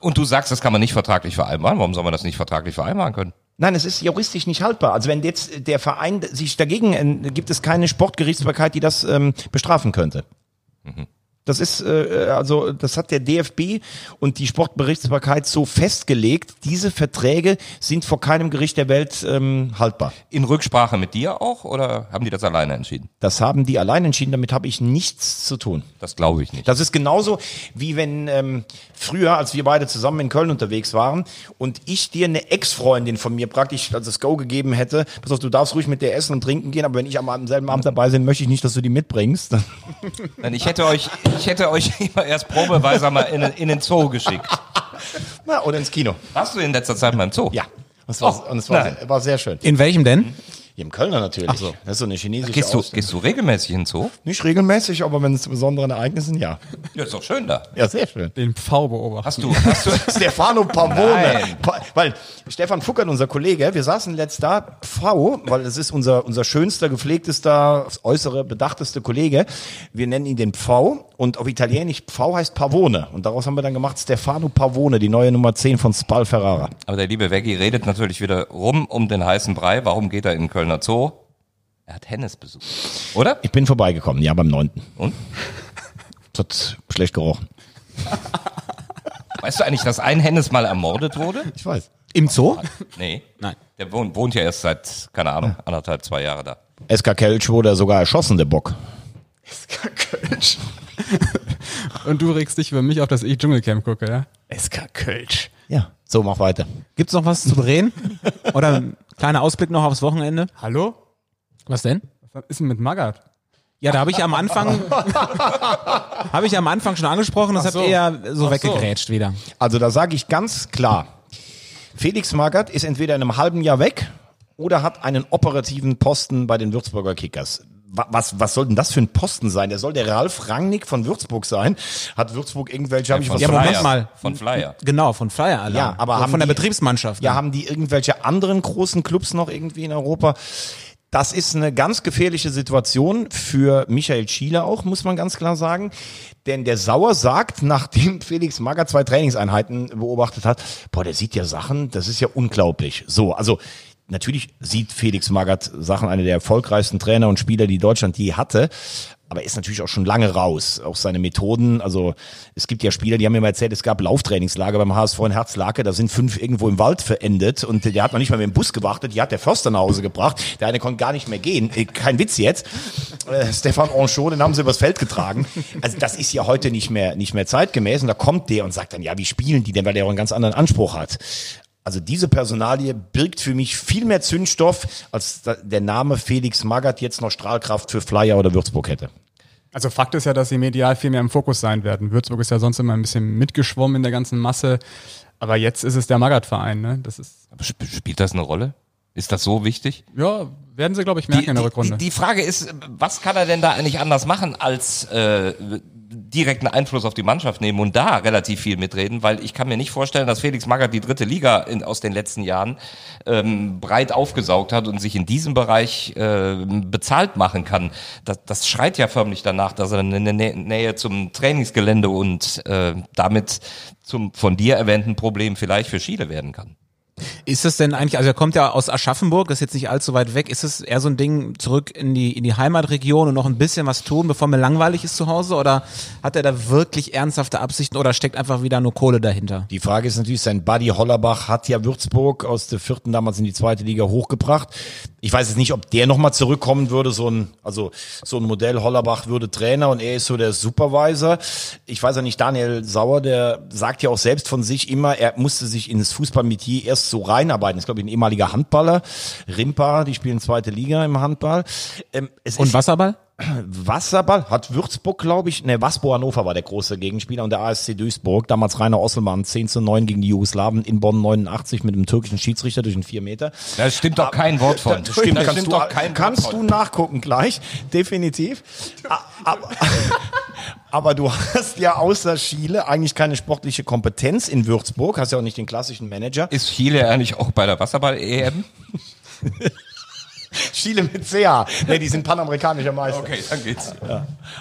Und du sagst, das kann man nicht vertraglich vereinbaren. Warum soll man das nicht vertraglich vereinbaren können? Nein, es ist juristisch nicht haltbar. Also wenn jetzt der Verein sich dagegen, äh, gibt es keine Sportgerichtsbarkeit, die das ähm, bestrafen könnte. Das ist äh, also das hat der DFB und die Sportberichtsbarkeit so festgelegt. Diese Verträge sind vor keinem Gericht der Welt ähm, haltbar. In Rücksprache mit dir auch oder haben die das alleine entschieden? Das haben die allein entschieden. Damit habe ich nichts zu tun. Das glaube ich nicht. Das ist genauso wie wenn ähm, früher, als wir beide zusammen in Köln unterwegs waren und ich dir eine Ex-Freundin von mir praktisch als das Go gegeben hätte, pass auf, du darfst ruhig mit der essen und trinken gehen, aber wenn ich am, am selben Abend dabei bin, möchte ich nicht, dass du die mitbringst. Denn ich hätte euch, ich hätte euch immer erst probeweise mal in, in den Zoo geschickt. Na, oder ins Kino. Warst du in letzter Zeit mal im Zoo? Ja. Und es war, Oh, und es war, sehr, war sehr schön. In welchem denn? Hier im Kölner natürlich. Ach so. Das ist so eine chinesische Gehst du, gehst du regelmäßig in den Zoo? Nicht regelmäßig, aber wenn es zu besonderen Ereignissen, ja. Ja, ist doch schön da. Ja, sehr schön. Den Pfau beobachten. Hast du, hast du, Stefano Pavone. Nein. Pa weil Stefan Fuckert, unser Kollege, wir saßen letzt da, Pfau, weil es ist unser, unser schönster, gepflegtester, äußere, bedachteste Kollege. Wir nennen ihn den Pfau und auf Italienisch Pfau heißt Pavone. Und daraus haben wir dann gemacht Stefano Pavone, die neue Nummer 10 von Spal Ferrara. aber der liebe Veggie redet natürlich wieder rum um den heißen Brei. Warum geht er in den Kölner Zoo? Er hat Hennes besucht. Oder? Ich bin vorbeigekommen, ja, beim 9. Und? Es hat schlecht gerochen. Weißt du eigentlich, dass ein Hennes mal ermordet wurde? Ich weiß. Im Zoo? Nee. Nein. Der wohnt, wohnt ja erst seit, keine Ahnung, anderthalb, zwei Jahre da. SK Kelch wurde sogar erschossen, der Bock. Kölsch. Und du regst dich über mich auf, dass ich Dschungelcamp gucke, ja? SK Kölsch. Ja. So, mach weiter. Gibt's noch was zu drehen? Oder ein kleiner Ausblick noch aufs Wochenende? Hallo? Was denn? Was ist denn mit Magath? Ja, da habe ich am Anfang habe ich am Anfang schon angesprochen, das so. habt ihr ja so Ach so. weggegrätscht wieder. Also da sage ich ganz klar, Felix Magath ist entweder in einem halben Jahr weg oder hat einen operativen Posten bei den Würzburger Kickers. Wa- Was, was soll denn das für ein Posten sein? Der soll der Ralf Rangnick von Würzburg sein. Hat Würzburg irgendwelche, habe ich von was Ja, Moment Flyer. mal. Von Flyer. Genau, von Flyer Alarm. Ja, aber So haben von der die- Betriebsmannschaft. Ja, haben die irgendwelche anderen großen Clubs noch irgendwie in Europa? Das ist eine ganz gefährliche Situation für Michael Schiele auch, muss man ganz klar sagen. Denn der Sauer sagt, nachdem Felix Magath zwei Trainingseinheiten beobachtet hat, boah, der sieht ja Sachen, das ist ja unglaublich. So, also natürlich sieht Felix Magath Sachen, einer der erfolgreichsten Trainer und Spieler, die Deutschland je hatte. Aber er ist natürlich auch schon lange raus. Auch seine Methoden, also es gibt ja Spieler, die haben mir mal erzählt, es gab Lauftrainingslager beim HSV in Herzlake, da sind fünf irgendwo im Wald verendet und der hat noch nicht mal mit dem Bus gewartet, die hat der Förster nach Hause gebracht. Der eine konnte gar nicht mehr gehen. Äh, Kein Witz jetzt. Äh, Stefan Anchot, den haben sie übers Feld getragen. Also das ist ja heute nicht mehr, nicht mehr zeitgemäß und da kommt der und sagt dann, ja, wie spielen die denn, weil der auch einen ganz anderen Anspruch hat. Also diese Personalie birgt für mich viel mehr Zündstoff, als der Name Felix Magath jetzt noch Strahlkraft für Flyer oder Würzburg hätte. Also Fakt ist ja, dass sie medial viel mehr im Fokus sein werden. Würzburg ist ja sonst immer ein bisschen mitgeschwommen in der ganzen Masse. Aber jetzt ist es der Magath-Verein, ne? Das ist, Aber sp spielt das eine Rolle? Ist das so wichtig? ja, werden sie, glaube ich, merken in der Rückrunde. Die, die Frage ist, was kann er denn da eigentlich anders machen, als äh, direkten Einfluss auf die Mannschaft nehmen und da relativ viel mitreden? Weil ich kann mir nicht vorstellen, dass Felix Magath die dritte Liga in, aus den letzten Jahren ähm, breit aufgesaugt hat und sich in diesem Bereich äh, bezahlt machen kann. Das, das schreit ja förmlich danach, dass er eine Nä Nähe zum Trainingsgelände und äh, damit zum von dir erwähnten Problem vielleicht für Schiele werden kann. Ist es denn eigentlich, also er kommt ja aus Aschaffenburg, ist jetzt nicht allzu weit weg, ist es eher so ein Ding zurück in die, in die Heimatregion und noch ein bisschen was tun, bevor mir langweilig ist zu Hause? Oder hat er da wirklich ernsthafte Absichten oder steckt einfach wieder nur Kohle dahinter? Die Frage ist natürlich, sein Buddy Hollerbach hat ja Würzburg aus der vierten damals in die zweite Liga hochgebracht. Ich weiß jetzt nicht, ob der nochmal zurückkommen würde, so ein, also so ein Modell Hollerbach würde Trainer und er ist so der Supervisor. Ich weiß ja nicht, Daniel Sauer, der sagt ja auch selbst von sich immer, er musste sich in das Fußballmetier erst so reinarbeiten. Das ist, glaube ich, ein ehemaliger Handballer. Rimpa, die spielen zweite Liga im Handball. Ähm, Und Wasserball? Wasserball hat Würzburg, glaube ich, ne, Waspo Hannover war der große Gegenspieler und der ASC Duisburg, damals Rainer Osselmann, 10 zu 9 gegen die Jugoslawen in Bonn 89 mit dem türkischen Schiedsrichter durch einen 4 Meter. Da stimmt doch kein Wort von. Das stimmt, da kannst, stimmt du, doch kein kannst Wort du nachgucken gleich, definitiv. Aber, aber du hast ja außer Schiele eigentlich keine sportliche Kompetenz in Würzburg, hast ja auch nicht den klassischen Manager. Ist Chile eigentlich auch bei der Wasserball-EM? Schiele mit CH. Nee, die sind panamerikanischer Meister. Okay, dann geht's.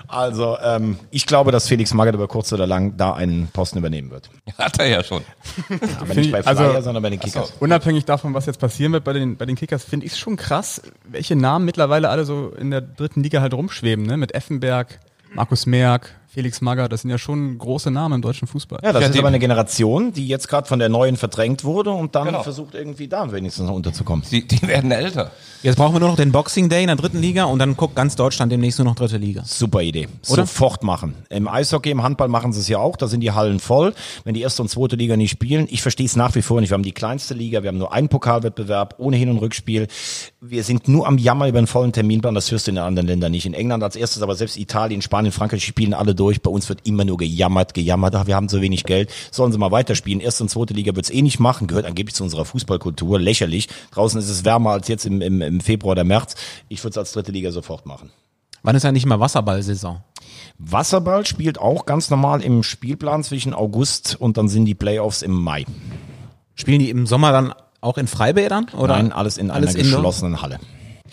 Also, ähm, ich glaube, dass Felix Magath über kurz oder lang da einen Posten übernehmen wird. Hat er ja schon. Aber nicht bei ich- also- Flyer, sondern bei den Kickers. Unabhängig davon, was jetzt passieren wird bei den, bei den Kickers, finde ich es schon krass, welche Namen mittlerweile alle so in der dritten Liga halt rumschweben, ne? Mit Effenberg, Markus Merck, Felix Magger, das sind ja schon große Namen im deutschen Fußball. Ja, das Ja, ist aber eine Generation, die jetzt gerade von der neuen verdrängt wurde und dann Genau. versucht irgendwie da wenigstens noch unterzukommen. Die, die werden älter. Jetzt brauchen wir nur noch den Boxing Day in der dritten Liga und dann guckt ganz Deutschland demnächst nur noch dritte Liga. Super Idee. Oder? Sofort machen. Im Eishockey, im Handball machen sie es ja auch. Da sind die Hallen voll. Wenn die erste und zweite Liga nicht spielen, ich verstehe es nach wie vor nicht. Wir haben die kleinste Liga, wir haben nur einen Pokalwettbewerb ohne Hin- und Rückspiel. Wir sind nur am Jammer über einen vollen Terminplan. Das hörst du in den anderen Ländern nicht. In England als erstes, aber selbst Italien, Spanien, Frankreich spielen alle durch. Bei uns wird immer nur gejammert, gejammert. Ach, wir haben so wenig Geld. Sollen sie mal weiterspielen. Erste und zweite Liga wird's eh nicht machen. Gehört angeblich zu unserer Fußballkultur. Lächerlich. Draußen ist es wärmer als jetzt im, im, im Februar oder März. Ich würde es als dritte Liga sofort machen. Wann ist eigentlich mal Wasserball-Saison? Wasserball spielt auch ganz normal im Spielplan zwischen August und dann sind die Playoffs im Mai. Spielen die im Sommer dann auch in Freibädern? Oder Nein, alles in alles einer geschlossenen Halle.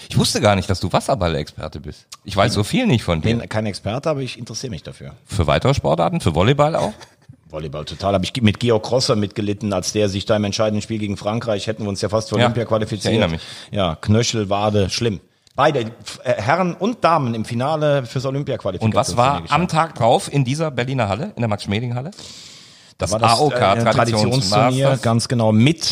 Ich wusste gar nicht, dass du Wasserball-Experte bist. Ich weiß so viel nicht von dir. Bin kein Experte, aber ich interessiere mich dafür. Für weitere Sportarten? Für Volleyball auch? Volleyball total. Habe ich mit Georg Crosser mitgelitten, als der sich da im entscheidenden Spiel gegen Frankreich hätten wir uns ja fast für Ja, Olympia ich qualifiziert. erinnere mich. Ja, Knöchel, Wade, schlimm. Beide äh, Herren und Damen im Finale fürs Olympia qualifiziert. Und was war am Tag drauf in dieser Berliner Halle, in der Max-Schmeling-Halle? Das, war das AOK, äh. Traditionsturnier, ganz genau mit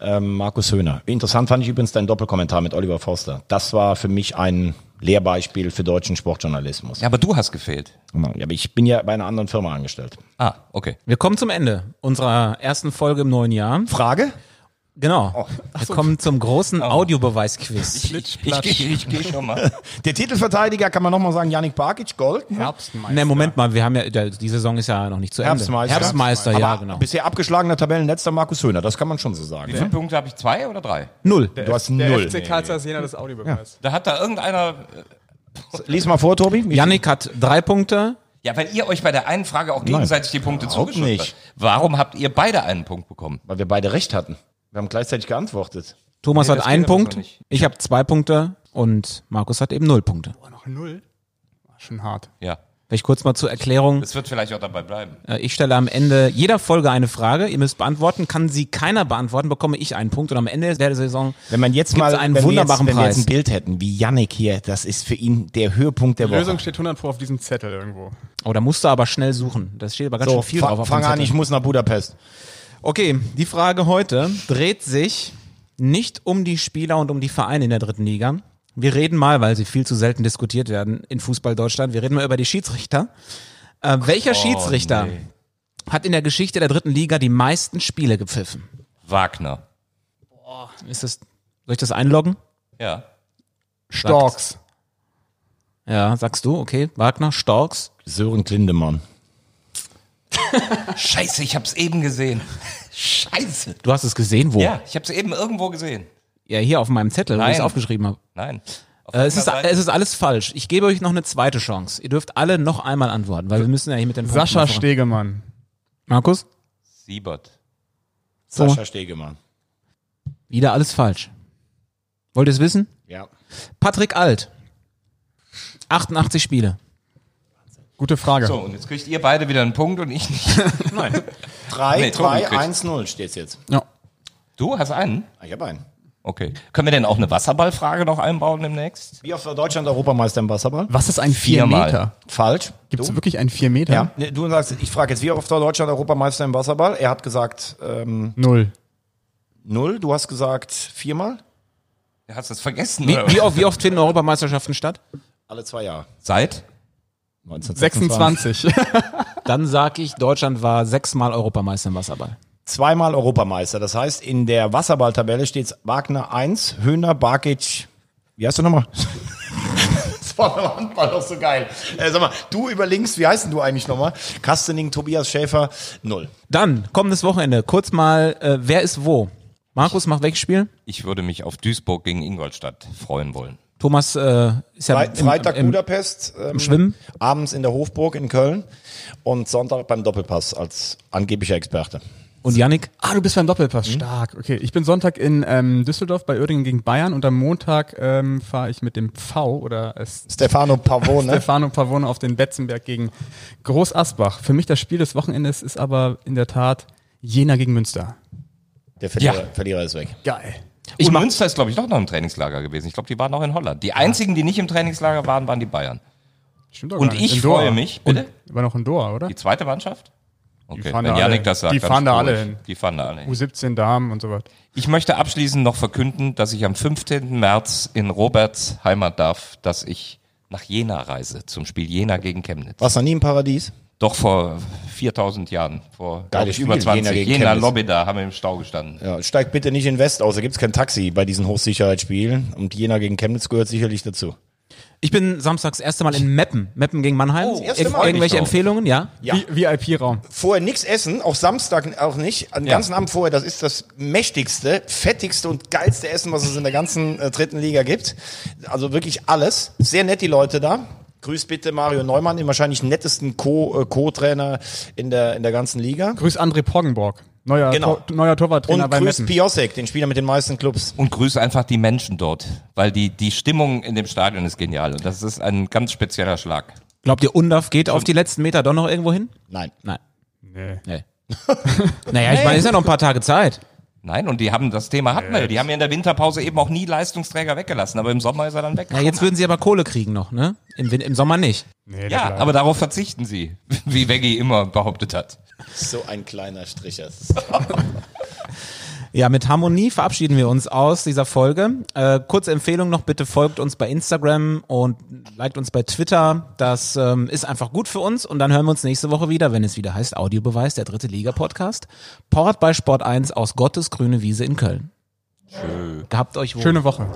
ähm, Markus Höhner. Interessant fand ich übrigens deinen Doppelkommentar mit Oliver Forster. Das war für mich ein Lehrbeispiel für deutschen Sportjournalismus. Ja, aber du hast gefehlt. Ja, aber ich bin ja bei einer anderen Firma angestellt. Ah, okay. Wir kommen zum Ende unserer ersten Folge im neuen Jahr. Frage? Genau. Wir kommen zum großen Audiobeweis-Quiz. Ich, ich, gehe ich geh schon mal. Der Titelverteidiger kann man nochmal sagen, Janik Barkic, Gold. Herbstmeister. Ne, Moment mal, wir haben ja, der- die Saison ist ja noch nicht zu Ende. Herbstmeister. Herbstmeister, ja, genau. bisher abgeschlagener Tabellenletzter Markus Höhner, das kann man schon so sagen. Wie viele Punkte habe ich? Zwei oder drei? Null. Du hast Der null. FC Karl Zeiss Jena des Audiobeweis. Da hat da irgendeiner. Lies mal vor, Tobi. Yannick hat drei Punkte. Ja, weil ihr euch bei der einen Frage auch gegenseitig die Punkte nicht. habt. Warum habt ihr beide einen Punkt bekommen? Weil wir beide recht hatten. Wir haben gleichzeitig geantwortet. Thomas Nee, hat einen Punkt. Ich habe zwei Punkte und Markus hat eben null Punkte. Boah, noch null? War schon hart. Ja. Vielleicht kurz mal zur Erklärung. Es wird vielleicht auch dabei bleiben. Äh, Ich stelle am Ende jeder Folge eine Frage. Ihr müsst beantworten. Kann sie keiner beantworten, bekomme ich einen Punkt. Und am Ende der Saison Wenn man jetzt mal einen wenn wunderbaren wir jetzt, wenn wir Preis. jetzt ein Bild hätten, wie Yannick hier, das ist für ihn der Höhepunkt der Die Woche. Lösung steht 100 Pro auf diesem Zettel irgendwo. Oh, da musst du aber schnell suchen. Das steht aber ganz so, schön viel fa- drauf auf fang an, ich muss nach Budapest. Okay, die Frage heute dreht sich nicht um die Spieler und um die Vereine in der dritten Liga. Wir reden mal, weil sie viel zu selten diskutiert werden in Fußball Deutschland, wir reden mal über die Schiedsrichter. Äh, welcher Schiedsrichter nee. hat in der Geschichte der dritten Liga die meisten Spiele gepfiffen? Wagner. Ist das, soll ich das einloggen? Ja. Storks. Ja, sagst du, okay. Wagner, Storks. Sören Klindemann. Scheiße, ich hab's eben gesehen. Scheiße. Du hast es gesehen, wo? Ja, ich hab's eben irgendwo gesehen. Ja, hier auf meinem Zettel, wo ich es Nein. aufgeschrieben habe. Nein. Auf Äh, es, ist, es ist alles falsch. Ich gebe euch noch eine zweite Chance. Ihr dürft alle noch einmal antworten, weil wir müssen ja hier mit den Punkten Sascha voran. Stegemann. Markus? Siebert. So. Sascha Stegemann. Wieder alles falsch. Wollt ihr es wissen? Ja. Patrick Alt. 88 Spiele. Gute Frage. So, und jetzt kriegt ihr beide wieder einen Punkt und ich nicht. Nein. 3, Nee, Tobi 3, kriegt- 1, 0 steht's jetzt. Ja. Du hast einen? Ich habe einen. Okay. Können wir denn auch eine Wasserballfrage noch einbauen demnächst? Wie oft war Deutschland Europameister im Wasserball? Was ist ein 4 Viermal. Meter? Falsch. Gibt es wirklich ein 4 Meter? Ja. Nee, Du sagst, ich frage jetzt, wie oft war Deutschland Europameister im Wasserball? Er hat gesagt ähm, Null. null. Du hast gesagt viermal? Du hast es vergessen. Wie, oder? wie, oft, wie oft finden Europameisterschaften statt? Alle zwei Jahre. Seit? 1926. 26. Dann sag ich, Deutschland war sechsmal Europameister im Wasserball. Zweimal Europameister. Das heißt, in der Wasserballtabelle steht Wagner 1, Höhner, Barkic. Wie heißt du nochmal? das war beim Handball doch so geil. Äh, sag mal, du über links, wie heißt denn du eigentlich nochmal? Kastening, Tobias Schäfer, null. Dann, kommendes Wochenende, kurz mal, äh, wer ist wo? Markus macht welches Spiel? Ich würde mich auf Duisburg gegen Ingolstadt freuen wollen. Thomas äh, ist ja Fre im, Freitag im, Budapest. Ähm, Schwimmen? Abends in der Hofburg in Köln. Und Sonntag beim Doppelpass als angeblicher Experte. Und Yannick? Ah, du bist beim Doppelpass. Stark. Okay, ich bin Sonntag in ähm, Düsseldorf bei Uerdingen gegen Bayern und am Montag ähm, fahre ich mit dem V oder es Stefano Pavone. Stefano Pavone auf den Betzenberg gegen Groß Asbach. Für mich das Spiel des Wochenendes ist aber in der Tat Jena gegen Münster. Der Verlierer, Ja. Verlierer ist weg. Geil. Ich und Münster ist, glaube ich, doch noch im Trainingslager gewesen. Ich glaube, die waren noch in Holland. Die einzigen, die nicht im Trainingslager waren, waren die Bayern. Stimmt doch Und gar nicht. ich In Doha. freue mich, bitte? War noch in Doha, oder? Die zweite Mannschaft? Okay, fahren wenn da Janik alle- das sagt. die fahren da alle ich. hin. Die fahren da alle hin. U17 Damen und so was. Ich möchte abschließend noch verkünden, dass ich am 15. März in Roberts Heimat darf, dass ich nach Jena reise, zum Spiel Jena gegen Chemnitz. Warst du nie im Paradies? Doch vor 4000 Jahren, vor Geiles ich, über Spiel, 20. Jena Jena, gegen Chemnitz. Lobby da haben wir im Stau gestanden. Ja, steigt bitte nicht in West aus, da gibt's kein Taxi bei diesen Hochsicherheitsspielen. Und Jena gegen Chemnitz gehört sicherlich dazu. Ich bin samstags das erste Mal in Meppen. Meppen gegen Mannheim. Oh, erste Mal. Irgendwelche drauf. Empfehlungen, ja? Ja. VIP-Raum. Vorher nichts essen, auch Samstag auch nicht. Den Ja. ganzen Abend vorher, das ist das mächtigste, fettigste und geilste Essen, was es in der ganzen äh, dritten Liga gibt. Also wirklich alles. Sehr nett die Leute da. Grüß bitte Mario Neumann, den wahrscheinlich nettesten äh, Co-Trainer in der, in der ganzen Liga. Grüß André Poggenborg. Neuer, Genau. Tor, neuer Torwarttrainer Und bei grüß. Piosek, den Spieler mit den meisten Clubs. Und grüße einfach die Menschen dort, weil die, die Stimmung in dem Stadion ist genial. Und das ist ein ganz spezieller Schlag. Glaubt ihr, Undorf geht auf die letzten Meter doch noch irgendwo hin? Nein. Nein. Nee. Nee. naja, ich meine, ist ja noch ein paar Tage Zeit. Nein, und die haben, das Thema hatten wir ja. Die haben ja in der Winterpause eben auch nie Leistungsträger weggelassen, aber im Sommer ist er dann weg. Ja, jetzt würden sie aber Kohle kriegen noch, ne? Im, Win- im Sommer nicht. Nee, Ja, bleibt. aber darauf verzichten sie, wie Veggie immer behauptet hat. So ein kleiner Strich. Ja, mit Harmonie verabschieden wir uns aus dieser Folge. Äh, kurze Empfehlung noch, bitte folgt uns bei Instagram und liked uns bei Twitter. Das ähm, ist einfach gut für uns und dann hören wir uns nächste Woche wieder, wenn es wieder heißt Audiobeweis, der dritte Liga-Podcast. Port bei Sport 1 aus Gottes grüne Wiese in Köln. Schön. Gehabt euch wohl. Schöne Woche.